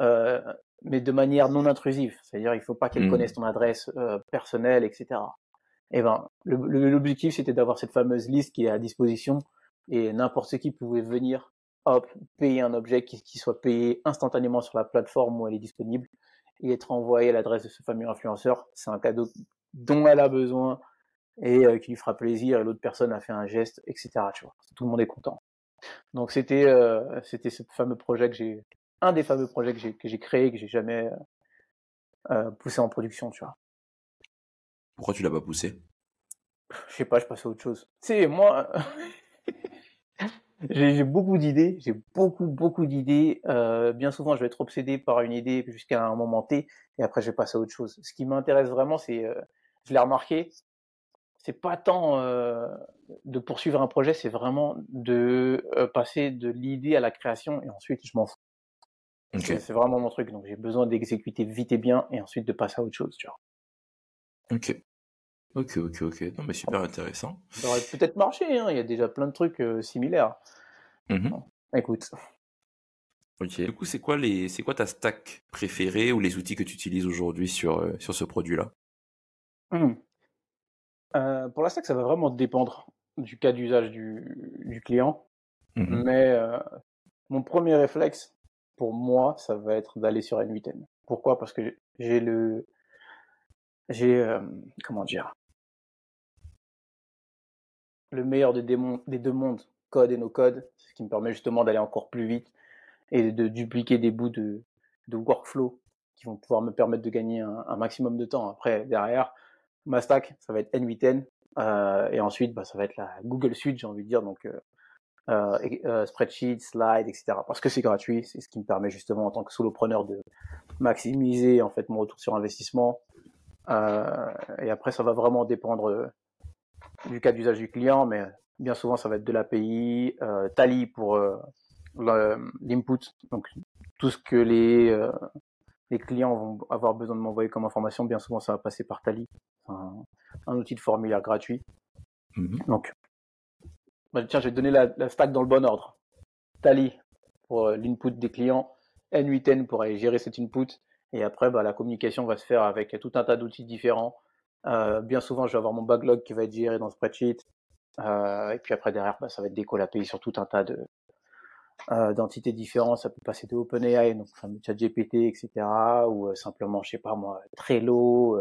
Speaker 2: euh, mais de manière non intrusive. C'est-à-dire, il faut pas qu'elle mmh. connaisse ton adresse euh, personnelle, etc. Et ben, l'objectif, c'était d'avoir cette fameuse liste qui est à disposition et n'importe qui pouvait venir, hop, payer un objet qui, qui soit payé instantanément sur la plateforme où elle est disponible et être envoyé à l'adresse de ce fameux influenceur. C'est un cadeau dont elle a besoin et euh, qui lui fera plaisir et l'autre personne a fait un geste, etc. Tu vois, tout le monde est content. Donc c'était euh, c'était ce fameux projet que j'ai un des fameux projets que j'ai créé que j'ai jamais euh, poussé en production, tu vois.
Speaker 1: Pourquoi tu l'as pas poussé?
Speaker 2: Je sais pas, je passais à autre chose. Tu sais, moi J'ai beaucoup d'idées, j'ai beaucoup, beaucoup d'idées. Euh, bien souvent, je vais être obsédé par une idée jusqu'à un moment T, et après, je vais passer à autre chose. Ce qui m'intéresse vraiment, c'est, euh, je l'ai remarqué, c'est pas tant euh, de poursuivre un projet, c'est vraiment de euh, passer de l'idée à la création, et ensuite, je m'en.
Speaker 1: Okay.
Speaker 2: C'est vraiment mon truc, donc j'ai besoin d'exécuter vite et bien, et ensuite de passer à autre chose, tu vois.
Speaker 1: Ok. Ok, ok, ok. Non, mais super intéressant.
Speaker 2: Ça aurait peut-être marché, hein. il y a déjà plein de trucs euh, similaires.
Speaker 1: Mmh
Speaker 2: écoute.
Speaker 1: Ok. Du coup, c'est quoi les, quoi ta stack préférée ou les outils que tu utilises aujourd'hui sur euh, sur ce produit-là?
Speaker 2: Mmh. euh, Pour la stack, ça va vraiment dépendre du cas d'usage du, du client.
Speaker 1: mmh
Speaker 2: Mais mon premier réflexe, pour moi, ça va être d'aller sur N8N. Pourquoi? Parce que j'ai le, j'ai euh, comment dire? Le meilleur des, deux mondes, code et no code, ce qui me permet justement d'aller encore plus vite et de dupliquer des bouts de, workflow qui vont pouvoir me permettre de gagner un, un maximum de temps. Après, derrière, ma stack, ça va être N8N, euh, et ensuite, bah, ça va être la Google Suite, j'ai envie de dire, donc euh, euh, euh, spreadsheet, slide, etc. Parce que c'est gratuit, c'est ce qui me permet justement en tant que solopreneur de maximiser en fait mon retour sur investissement. Euh, et après, ça va vraiment dépendre du cas d'usage du client, mais bien souvent ça va être de l'API, euh, Tally pour euh, l'input, donc tout ce que les, euh, les clients vont avoir besoin de m'envoyer comme information, bien souvent ça va passer par Tally, un, un outil de formulaire gratuit.
Speaker 1: Mmh
Speaker 2: Donc bah, tiens, je vais donner la, stack dans le bon ordre. Tally pour euh, l'input des clients, N8N pour aller gérer cet input, et après, bah, la communication va se faire avec tout un tas d'outils différents. Euh, bien souvent, je vais avoir mon backlog qui va être géré dans spreadsheet, euh, et puis après derrière, bah, ça va être API sur tout un tas de d'entités différentes. Ça peut passer de OpenAI, donc enfin, ChatGPT, etc., ou simplement, je sais pas moi, Trello,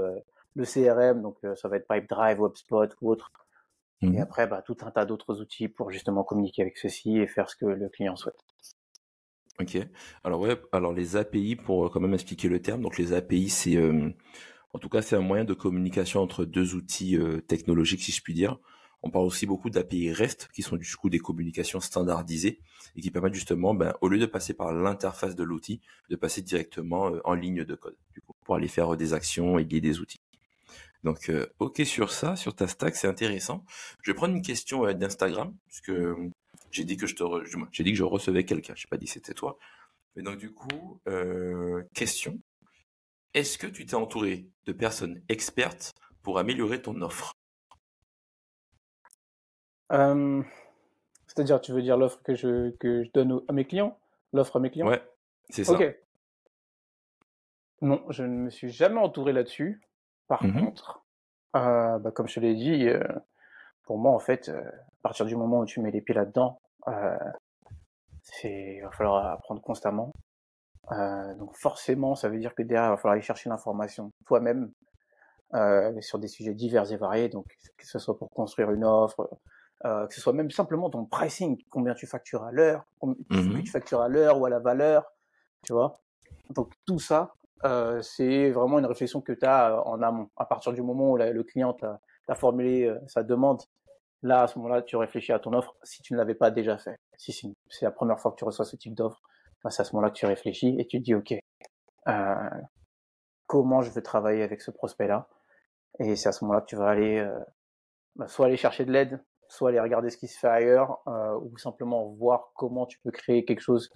Speaker 2: le CRM, donc ça va être Pipedrive, HubSpot ou autre. Et mmh après, bah, tout un tas d'autres outils pour justement communiquer avec ceci et faire ce que le client souhaite.
Speaker 1: Ok. Alors ouais, alors les API pour euh, quand même expliquer le terme. Donc les API, c'est euh, en tout cas c'est un moyen de communication entre deux outils euh, technologiques, si je puis dire. On parle aussi beaucoup d'API REST, qui sont du coup des communications standardisées et qui permettent justement, ben, au lieu de passer par l'interface de l'outil, de passer directement en ligne de code, du coup, pour aller faire des actions et lier des outils. Donc, euh, ok sur ça, sur ta stack, c'est intéressant. Je vais prendre une question euh, d'Instagram, puisque euh, j'ai dit que je te, j'ai dit que je recevais quelqu'un. Je n'ai pas dit c'était toi. Mais donc du coup, question. Est-ce que tu t'es entouré de personnes expertes pour améliorer ton offre?
Speaker 2: C'est-à-dire, tu veux dire l'offre que je, que je donne à mes clients? L'offre à mes clients?
Speaker 1: Ouais, c'est ça. Ok.
Speaker 2: Non, je ne me suis jamais entouré là-dessus. Par mmh contre, euh, bah, comme je te l'ai dit, euh, pour moi, en fait, euh, à partir du moment où tu mets les pieds là-dedans, il va falloir apprendre constamment. donc forcément, ça veut dire que derrière, il va falloir aller chercher l'information toi-même sur des sujets divers et variés. Donc que ce soit pour construire une offre, que ce soit même simplement ton pricing, combien tu factures à l'heure, combien mmh tu factures à l'heure ou à la valeur, tu vois. Donc tout ça, euh, c'est vraiment une réflexion que tu as euh, en amont. À partir du moment où le client t'a formulé euh, sa demande, là, à ce moment-là, tu réfléchis à ton offre si tu ne l'avais pas déjà fait. Si c'est la première fois que tu reçois ce type d'offre, bah, c'est à ce moment-là que tu réfléchis et tu te dis, OK, euh, comment je veux travailler avec ce prospect-là? Et c'est à ce moment-là que tu vas aller euh, bah, soit aller chercher de l'aide, soit aller regarder ce qui se fait ailleurs, ou simplement voir comment tu peux créer quelque chose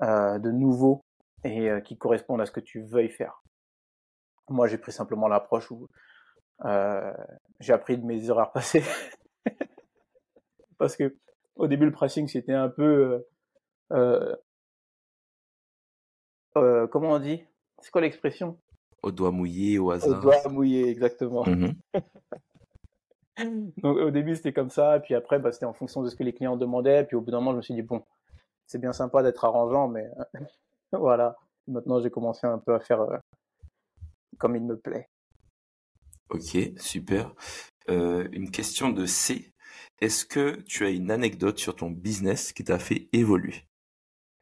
Speaker 2: de nouveau et euh, qui correspondent à ce que tu veuilles faire. Moi, j'ai pris simplement l'approche où euh, j'ai appris de mes erreurs passées. Parce que au début, le pricing, c'était un peu... Euh, comment on dit? C'est quoi l'expression?
Speaker 1: Au doigt mouillé, au hasard.
Speaker 2: Au doigt mouillé, exactement. Mmh Donc au début, c'était comme ça, puis après, bah, c'était en fonction de ce que les clients demandaient, puis au bout d'un moment, je me suis dit, bon, c'est bien sympa d'être arrangeant, mais voilà. Maintenant, j'ai commencé un peu à faire euh, comme il me plaît.
Speaker 1: Ok, super. Euh, une question de C. Est-ce que tu as une anecdote sur ton business qui t'a fait évoluer?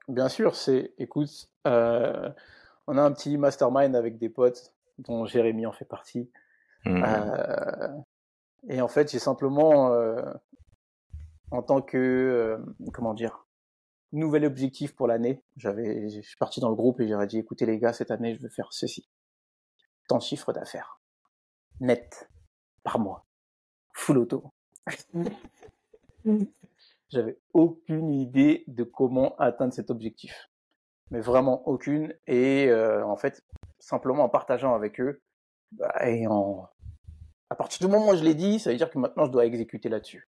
Speaker 2: Bien sûr, c'est, écoute, euh, on a un petit mastermind avec des potes dont Jérémy en fait partie. Mmh. et en fait, j'ai simplement, en tant que, comment dire, nouvel objectif pour l'année. J'avais, je suis parti dans le groupe et j'aurais dit, écoutez les gars, cette année, je veux faire ceci. Tant de chiffre d'affaires. Net. Par mois. Full auto. J'avais aucune idée de comment atteindre cet objectif. Mais vraiment aucune. Et euh, en fait, simplement en partageant avec eux, bah, et en... à partir du moment où je l'ai dit, ça veut dire que maintenant je dois exécuter là-dessus.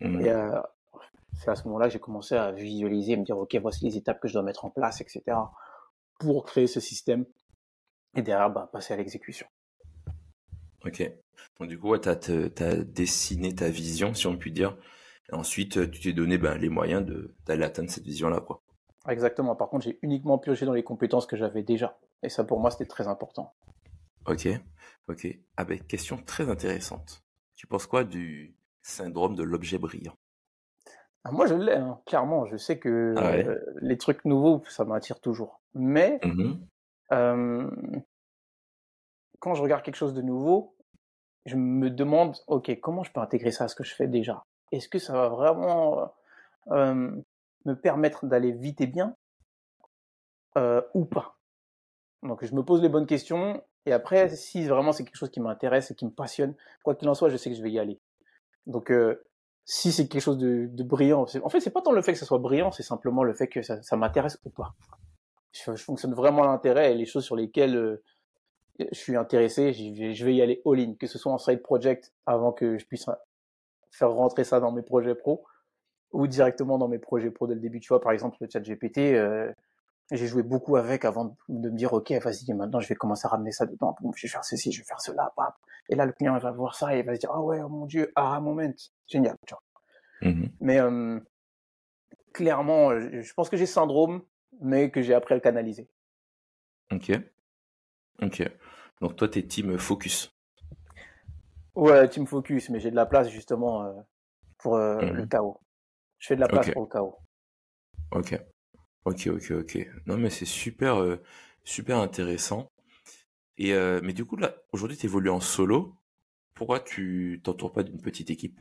Speaker 2: Mmh. Et euh, c'est à ce moment-là que j'ai commencé à visualiser, me dire, OK, voici les étapes que je dois mettre en place, etc., pour créer ce système. Et derrière, bah, passer à l'exécution.
Speaker 1: Ok. Donc, du coup, tu as, dessiné ta vision, si on peut dire. Et ensuite, tu t'es donné ben, les moyens d'aller atteindre cette vision-là. quoi.
Speaker 2: Exactement. Par contre, j'ai uniquement pioché dans les compétences que j'avais déjà. Et ça, pour moi, c'était très important.
Speaker 1: Ok. Ok. Ah ben, question très intéressante. Tu penses quoi du syndrome de l'objet brillant?
Speaker 2: Moi, je l'ai, hein, clairement. Je sais que ah euh, les trucs nouveaux, ça m'attire toujours. Mais mmh quand je regarde quelque chose de nouveau, je me demande, ok, comment je peux intégrer ça à ce que je fais déjà? Est-ce que ça va vraiment me permettre d'aller vite et bien euh, ou pas? Donc, je me pose les bonnes questions. Et après, si vraiment c'est quelque chose qui m'intéresse et qui me passionne, quoi qu'il en soit, je sais que je vais y aller. Donc, euh, si c'est quelque chose de, de brillant, en fait, c'est pas tant le fait que ça soit brillant, c'est simplement le fait que ça, ça m'intéresse ou pas. Je, fonctionne vraiment à l'intérêt et les choses sur lesquelles euh, je suis intéressé, je vais y aller all-in, que ce soit en side project avant que je puisse faire rentrer ça dans mes projets pro. ou directement dans mes projets pro dès le début. Tu vois, par exemple, le chat GPT, euh, j'ai joué beaucoup avec avant de me dire, OK, vas-y, maintenant je vais commencer à ramener ça dedans. je vais faire ceci, je vais faire cela. Et là, le client il va voir ça et il va se dire, ah ouais, oh mon Dieu, ah, moment. Génial. Tu vois. Mmh mais euh, clairement, je pense que j'ai syndrome, mais que j'ai appris à le canaliser.
Speaker 1: Ok. Ok. Donc toi, t'es team focus.
Speaker 2: Ouais, team focus, mais j'ai de la place justement euh, pour euh, le mmh chaos. Je fais de la place pour le chaos.
Speaker 1: Ok. Ok, ok, ok. Non, mais c'est super, euh, super intéressant. Et mais du coup, là, aujourd'hui, tu évolues en solo. Pourquoi tu t'entoures pas d'une petite équipe?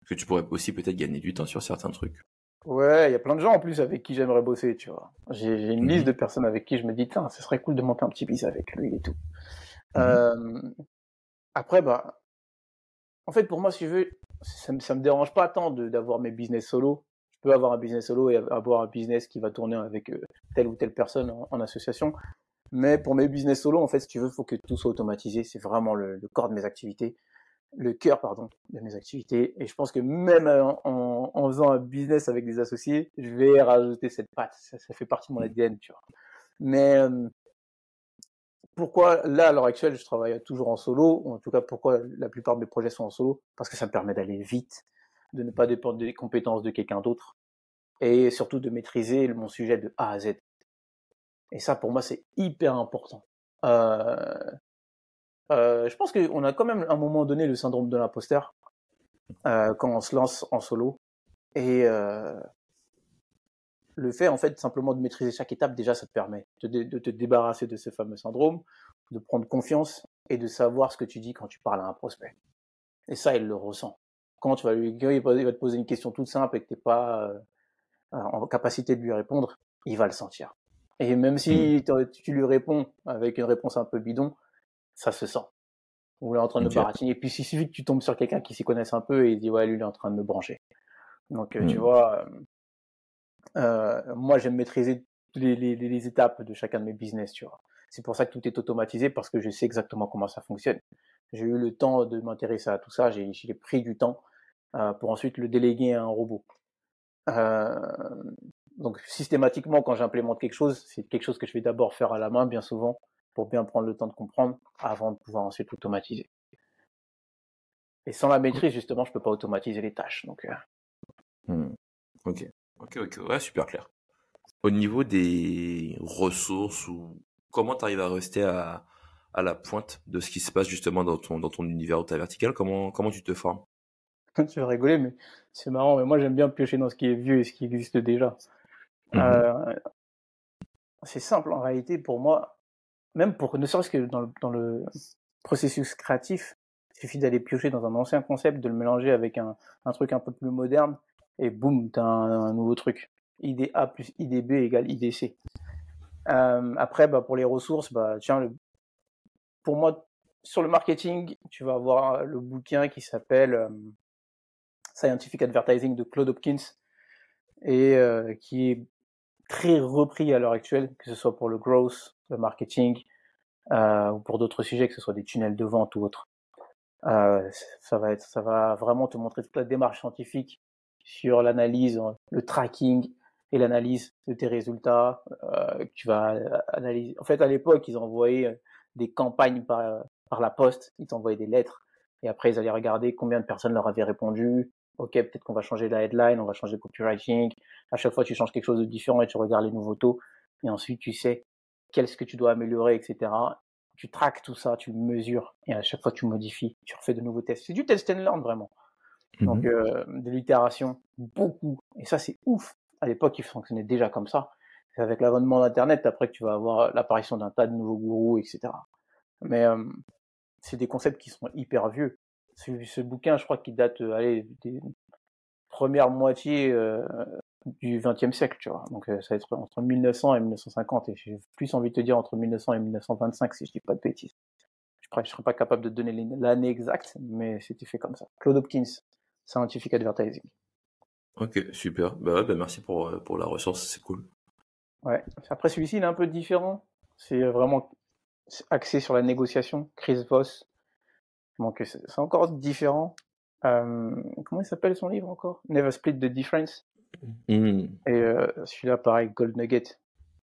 Speaker 1: Parce que tu pourrais aussi peut-être gagner du temps sur certains trucs.
Speaker 2: Ouais, il y a plein de gens en plus avec qui j'aimerais bosser, tu vois. J'ai une liste mmh de personnes avec qui je me dis, tiens, ce serait cool de monter un petit business avec lui et tout. Mmh après, bah, en fait, pour moi, si je veux, ça, ça me dérange pas tant d'avoir mes business solo. Peux avoir un business solo et avoir un business qui va tourner avec euh, telle ou telle personne en, association. Mais pour mes business solo, en fait, si tu veux, il faut que tout soit automatisé. C'est vraiment le, corps de mes activités le cœur pardon de mes activités et je pense que même en, en, faisant un business avec des associés je vais rajouter cette patte ça, fait partie de mon ADN tu vois mais euh, pourquoi là à l'heure actuelle je travaille toujours en solo en tout cas pourquoi la plupart de mes projets sont en solo? Parce que ça me permet d'aller vite de ne pas dépendre des compétences de quelqu'un d'autre et surtout de maîtriser mon sujet de A à Z et ça pour moi c'est hyper important euh, euh, je pense qu'on a quand même à un moment donné le syndrome de l'imposteur euh, quand on se lance en solo. Et le fait, en fait, simplement de maîtriser chaque étape, déjà, ça te permet de, te débarrasser de ce fameux syndrome, de prendre confiance et de savoir ce que tu dis quand tu parles à un prospect. Et ça, il le ressent. Quand tu vas lui, il va te poser une question toute simple et que tu n'es pas en capacité de lui répondre, il va le sentir. Et même si mmh. tu lui réponds avec une réponse un peu bidon, ça se sent. Ou il est en train de baratiner. Et puis, il suffit que tu tombes sur quelqu'un qui s'y connaisse un peu et il dit, ouais, lui, il est en train de me brancher. Donc, euh, tu hmm. vois, euh, euh, moi, j'aime maîtriser les, les, les, étapes de chacun de mes business, tu vois. C'est pour ça que tout est automatisé parce que je sais exactement comment ça fonctionne. J'ai eu le temps de m'intéresser à tout ça, j'ai pris du temps pour ensuite le déléguer à un robot. donc systématiquement, quand j'implémente quelque chose, c'est quelque chose que je vais d'abord faire à la main, bien souvent, pour bien prendre le temps de comprendre avant de pouvoir ensuite automatiser. Et sans la maîtrise, justement, je peux pas automatiser les tâches. Donc, euh.
Speaker 1: mmh. Ok, ok, ok, ouais, super clair. Au niveau des ressources ou comment tu arrives à rester à, à, la pointe de ce qui se passe justement dans ton, dans ton univers ou ta verticale, comment, comment tu te formes?
Speaker 2: Tu vas rigoler, mais c'est marrant, mais moi j'aime bien piocher dans ce qui est vieux et ce qui existe déjà. Mmh euh, c'est simple en réalité pour moi même pour ne serait-ce que dans le, dans le processus créatif, il suffit d'aller piocher dans un ancien concept, de le mélanger avec un, un truc un peu plus moderne, et boum, t'as un, un nouveau truc. IDA plus IDB égale IDC. Euh, après, bah, pour les ressources, bah, tiens, le, pour moi, sur le marketing, tu vas avoir le bouquin qui s'appelle euh, Scientific Advertising de Claude Hopkins et euh, qui est très repris à l'heure actuelle, que ce soit pour le growth, le marketing, euh, ou pour d'autres sujets, que ce soit des tunnels de vente ou autres. Euh, ça va être, ça va vraiment te montrer toute la démarche scientifique sur l'analyse, le tracking et l'analyse de tes résultats. Tu vas analyser. En fait, à l'époque, ils envoyaient des campagnes par, par la poste. Ils t'envoyaient des lettres. Et après, ils allaient regarder combien de personnes leur avaient répondu, ok, peut-être qu'on va changer la headline, on va changer le copywriting. À chaque fois, tu changes quelque chose de différent et tu regardes les nouveaux taux. Et ensuite, tu sais qu'est-ce que tu dois améliorer, etc. Tu traques tout ça, tu mesures. Et à chaque fois, tu modifies, tu refais de nouveaux tests. C'est du test and learn, vraiment. Mmh Donc, euh, de l'itération, beaucoup. Et ça, c'est ouf. À l'époque, il fonctionnait déjà comme ça. C'est avec l'avènement d'Internet, après que tu vas avoir l'apparition d'un tas de nouveaux gourous, etc. Mais euh, c'est des concepts qui sont hyper vieux ce, bouquin, je crois qu'il date euh, des premières moitiés euh, du XXe siècle, tu vois. Donc euh, ça va être entre 1900 et 1950, et j'ai plus envie de te dire entre 1900 et 1925, si je dis pas de bêtises. Je ne serais pas capable de donner l'année exacte, mais c'était fait comme ça. Claude Hopkins, Scientific Advertising.
Speaker 1: Ok, super. Bah, bah merci pour, pour la ressource, c'est cool.
Speaker 2: Ouais. Après, celui-ci, il est un peu différent. C'est vraiment axé sur la négociation. Chris Voss, donc c'est encore différent. comment il s'appelle son livre encore? Never Split the Difference.
Speaker 1: Hmm.
Speaker 2: Et celui-là, pareil, Gold Nugget.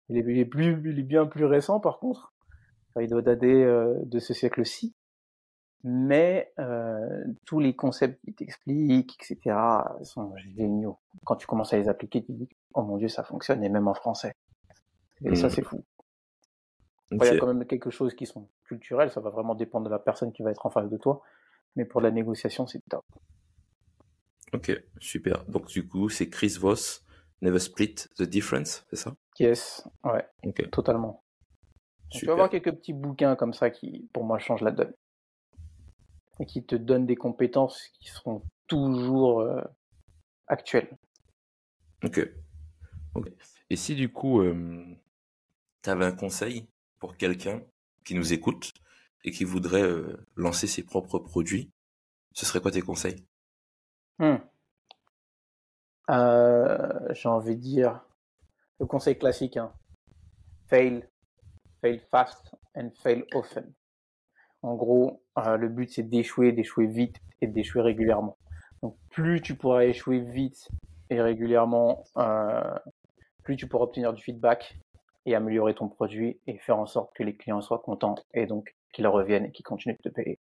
Speaker 2: Il est, plus, il est bien plus récent, par contre. il doit dater de ce siècle-ci mais euh, tous les concepts qui t'expliquent, etc., sont géniaux. Quand tu commences à les appliquer, tu dis, oh mon dieu, ça fonctionne, et même en français. Et ça, mmh. c'est fou. Il y a quand même quelque chose qui sont culturels, ça va vraiment dépendre de la personne qui va être en face de toi, mais pour la négociation, c'est top.
Speaker 1: Ok, super. Donc du coup, c'est Chris Voss, Never Split the Difference, c'est ça?
Speaker 2: Yes, ouais, totalement. Tu vas avoir quelques petits bouquins comme ça qui, pour moi, changent la donne et qui te donnent des compétences qui seront toujours euh, actuelles.
Speaker 1: Ok. Et si du coup, euh, avais un conseil pour quelqu'un qui nous écoute et qui voudrait euh, lancer ses propres produits, ce serait quoi tes conseils?
Speaker 2: Hmm. J'ai envie de dire le conseil classique, hein. fail, fail fast and fail often. En gros, euh, le but c'est d'échouer, d'échouer vite et d'échouer régulièrement. Donc plus tu pourras échouer vite et régulièrement, euh, plus tu pourras obtenir du feedback et améliorer ton produit et faire en sorte que les clients soient contents et donc qu'ils reviennent et qu'ils continuent de te payer.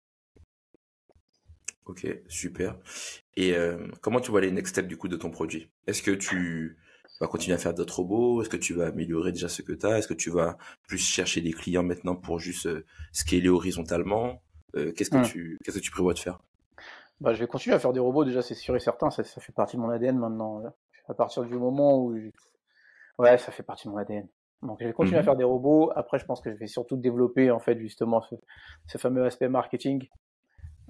Speaker 1: Ok, super. Et euh, comment tu vois les next steps du coup de ton produit? Est-ce que tu vas continuer à faire d'autres robots? Est-ce que tu vas améliorer déjà ce que tu as Est-ce que tu vas plus chercher des clients maintenant pour juste scaler horizontalement? Euh, qu'est-ce que, hmm. tu, qu'est-ce que tu prévois de faire?
Speaker 2: Bah, Je vais continuer à faire des robots, déjà, c'est sûr et certain, ça, ça fait partie de mon ADN maintenant. À partir du moment où. Ouais, ça fait partie de mon ADN. Donc, je vais continuer à mhm. faire des robots. Après, je pense que je vais surtout développer, en fait, justement, ce, fameux aspect marketing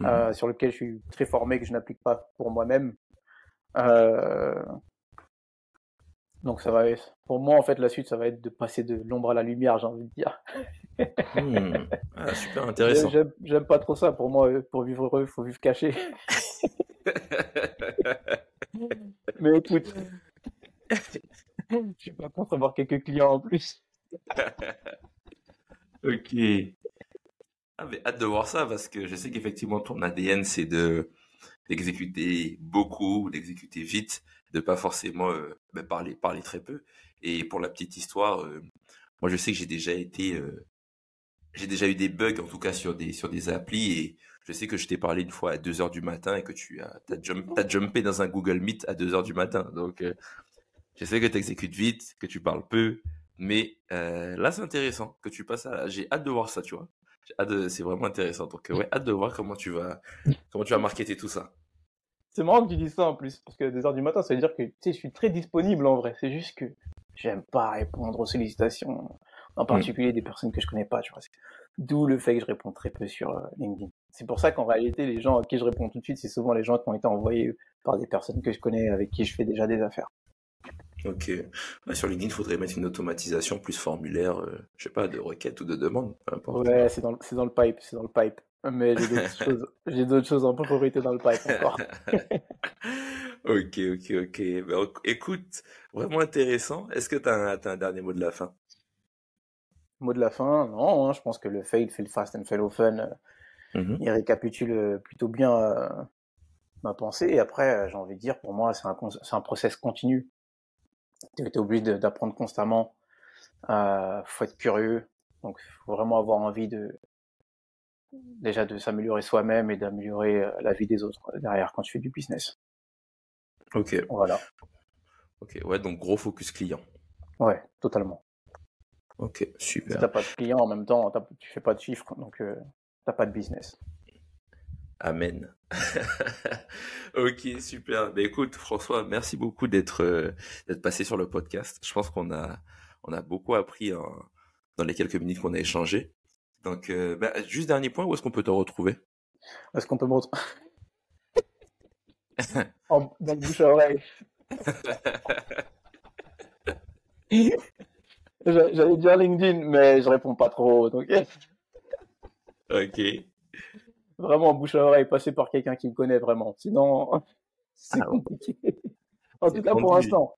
Speaker 2: euh, mhm. sur lequel je suis très formé, que je n'applique pas pour moi-même. Euh, donc ça va pour moi en fait la suite ça va être de passer de l'ombre à la lumière j'ai envie de dire.
Speaker 1: Hmm. Ah, super intéressant.
Speaker 2: J'aime pas trop ça pour moi euh, pour vivre heureux il faut vivre caché. Mais écoute, je suis pas contre avoir quelques clients en plus.
Speaker 1: ok. Ah, mais hâte de voir ça parce que je sais qu'effectivement ton ADN c'est de d'exécuter beaucoup, d'exécuter vite de pas forcément euh, ben, parler parler très peu. Et pour la petite histoire, euh, moi je sais que j'ai déjà été euh, j'ai déjà eu des bugs en tout cas sur des sur des applis et je sais que je t'ai parlé une fois à 2 heures du matin et que tu as as, jump, jumpé dans un Google Meet à 2 heures du matin. Donc je sais que tu exécutes vite, que tu parles peu, mais là c'est intéressant que tu passes à j'ai hâte de voir ça, tu vois. C'est vraiment intéressant. Donc ouais, hâte de voir comment tu vas comment tu vas marketer tout ça.
Speaker 2: C'est marrant que tu dises ça en plus, parce que des heures du matin, ça veut dire que je suis très disponible en vrai. C'est juste que j'aime pas répondre aux sollicitations, en mm. particulier des personnes que je connais pas, tu vois. D'où le fait que je réponds très peu sur euh, LinkedIn. C'est pour ça qu'en réalité, les gens à qui je réponds tout de suite, c'est souvent les gens qui ont été envoyés par des personnes que je connais, avec qui je fais déjà des affaires.
Speaker 1: Ok. Bah, sur LinkedIn, il faudrait mettre une automatisation plus formulaire, euh, je sais pas, de requête ou de demande, peu importe.
Speaker 2: Ouais, c'est dans, dans, le pipe, c'est dans le pipe. Mais j'ai d'autres choses, en priorité dans le pipe encore.
Speaker 1: ok, ok, ok. Ben, écoute, vraiment intéressant. Est-ce que tu as, un dernier mot de la fin?
Speaker 2: Mot de la fin? Non, hein, je pense que le fail, fail fast and fail often, euh, mm-hmm. il récapitule euh, plutôt bien euh, ma pensée. Et après, j'ai envie de dire, pour moi, c'est un, un process continu. Tu es obligé d'apprendre constamment. Il faut être curieux. Donc, il faut vraiment avoir envie de, déjà de s'améliorer soi-même et d'améliorer euh, la vie des autres derrière quand tu fais du business.
Speaker 1: Ok.
Speaker 2: Voilà.
Speaker 1: Ok, ouais, donc gros focus client.
Speaker 2: Ouais, totalement.
Speaker 1: Ok, super.
Speaker 2: Si t'as pas de client en même temps, tu fais pas de chiffres, donc euh, t'as pas de business.
Speaker 1: Amen. ok, super. Mais écoute, François, merci beaucoup d'être euh, d'être passé sur le podcast. Je pense qu'on a on a beaucoup appris dans les quelques minutes qu'on a échangé. Donc, euh, bah, juste dernier point, où est-ce qu'on peut te retrouver?
Speaker 2: Est-ce qu'on peut me retrouver? Dans le bouche à oreille. J'allais dire LinkedIn, mais je réponds pas trop, donc.
Speaker 1: ok.
Speaker 2: Vraiment, bouche à oreille, passer par quelqu'un qui me connaît vraiment. Sinon, c'est ah compliqué. En tout cas, pour l'instant.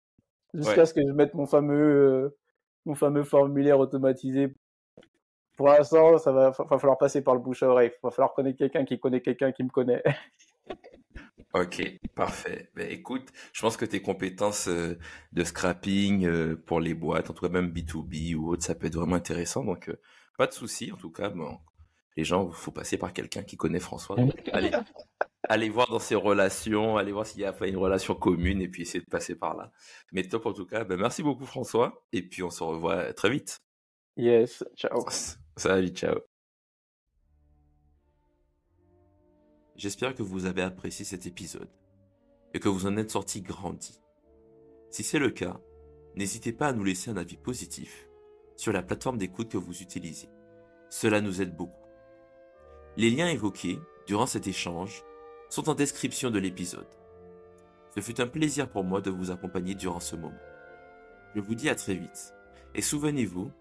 Speaker 2: Jusqu'à ce que je mette mon fameux, euh, mon fameux formulaire automatisé pour l'instant, ça va, falloir passer par le bouche à oreille. Il va falloir connaître quelqu'un qui connaît quelqu'un qui me connaît.
Speaker 1: Ok, parfait. Ben, écoute, je pense que tes compétences euh, de scrapping euh, pour les boîtes, en tout cas même B2B ou autre, ça peut être vraiment intéressant. Donc, pas de souci. En tout cas, bon, les gens, il faut passer par quelqu'un qui connaît François. Allez, allez voir dans ses relations, allez voir s'il y a pas une relation commune et puis essayer de passer par là. Mais top en tout cas. Ben, merci beaucoup François. Et puis on se revoit très vite.
Speaker 2: Yes, ciao.
Speaker 1: Salut, ciao. J'espère que vous avez apprécié cet épisode et que vous en êtes sorti grandi. Si c'est le cas, n'hésitez pas à nous laisser un avis positif sur la plateforme d'écoute que vous utilisez. Cela nous aide beaucoup. Les liens évoqués durant cet échange sont en description de l'épisode. Ce fut un plaisir pour moi de vous accompagner durant ce moment. Je vous dis à très vite et souvenez-vous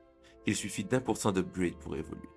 Speaker 1: qu'il suffit d'un pour cent d'upgrade pour évoluer.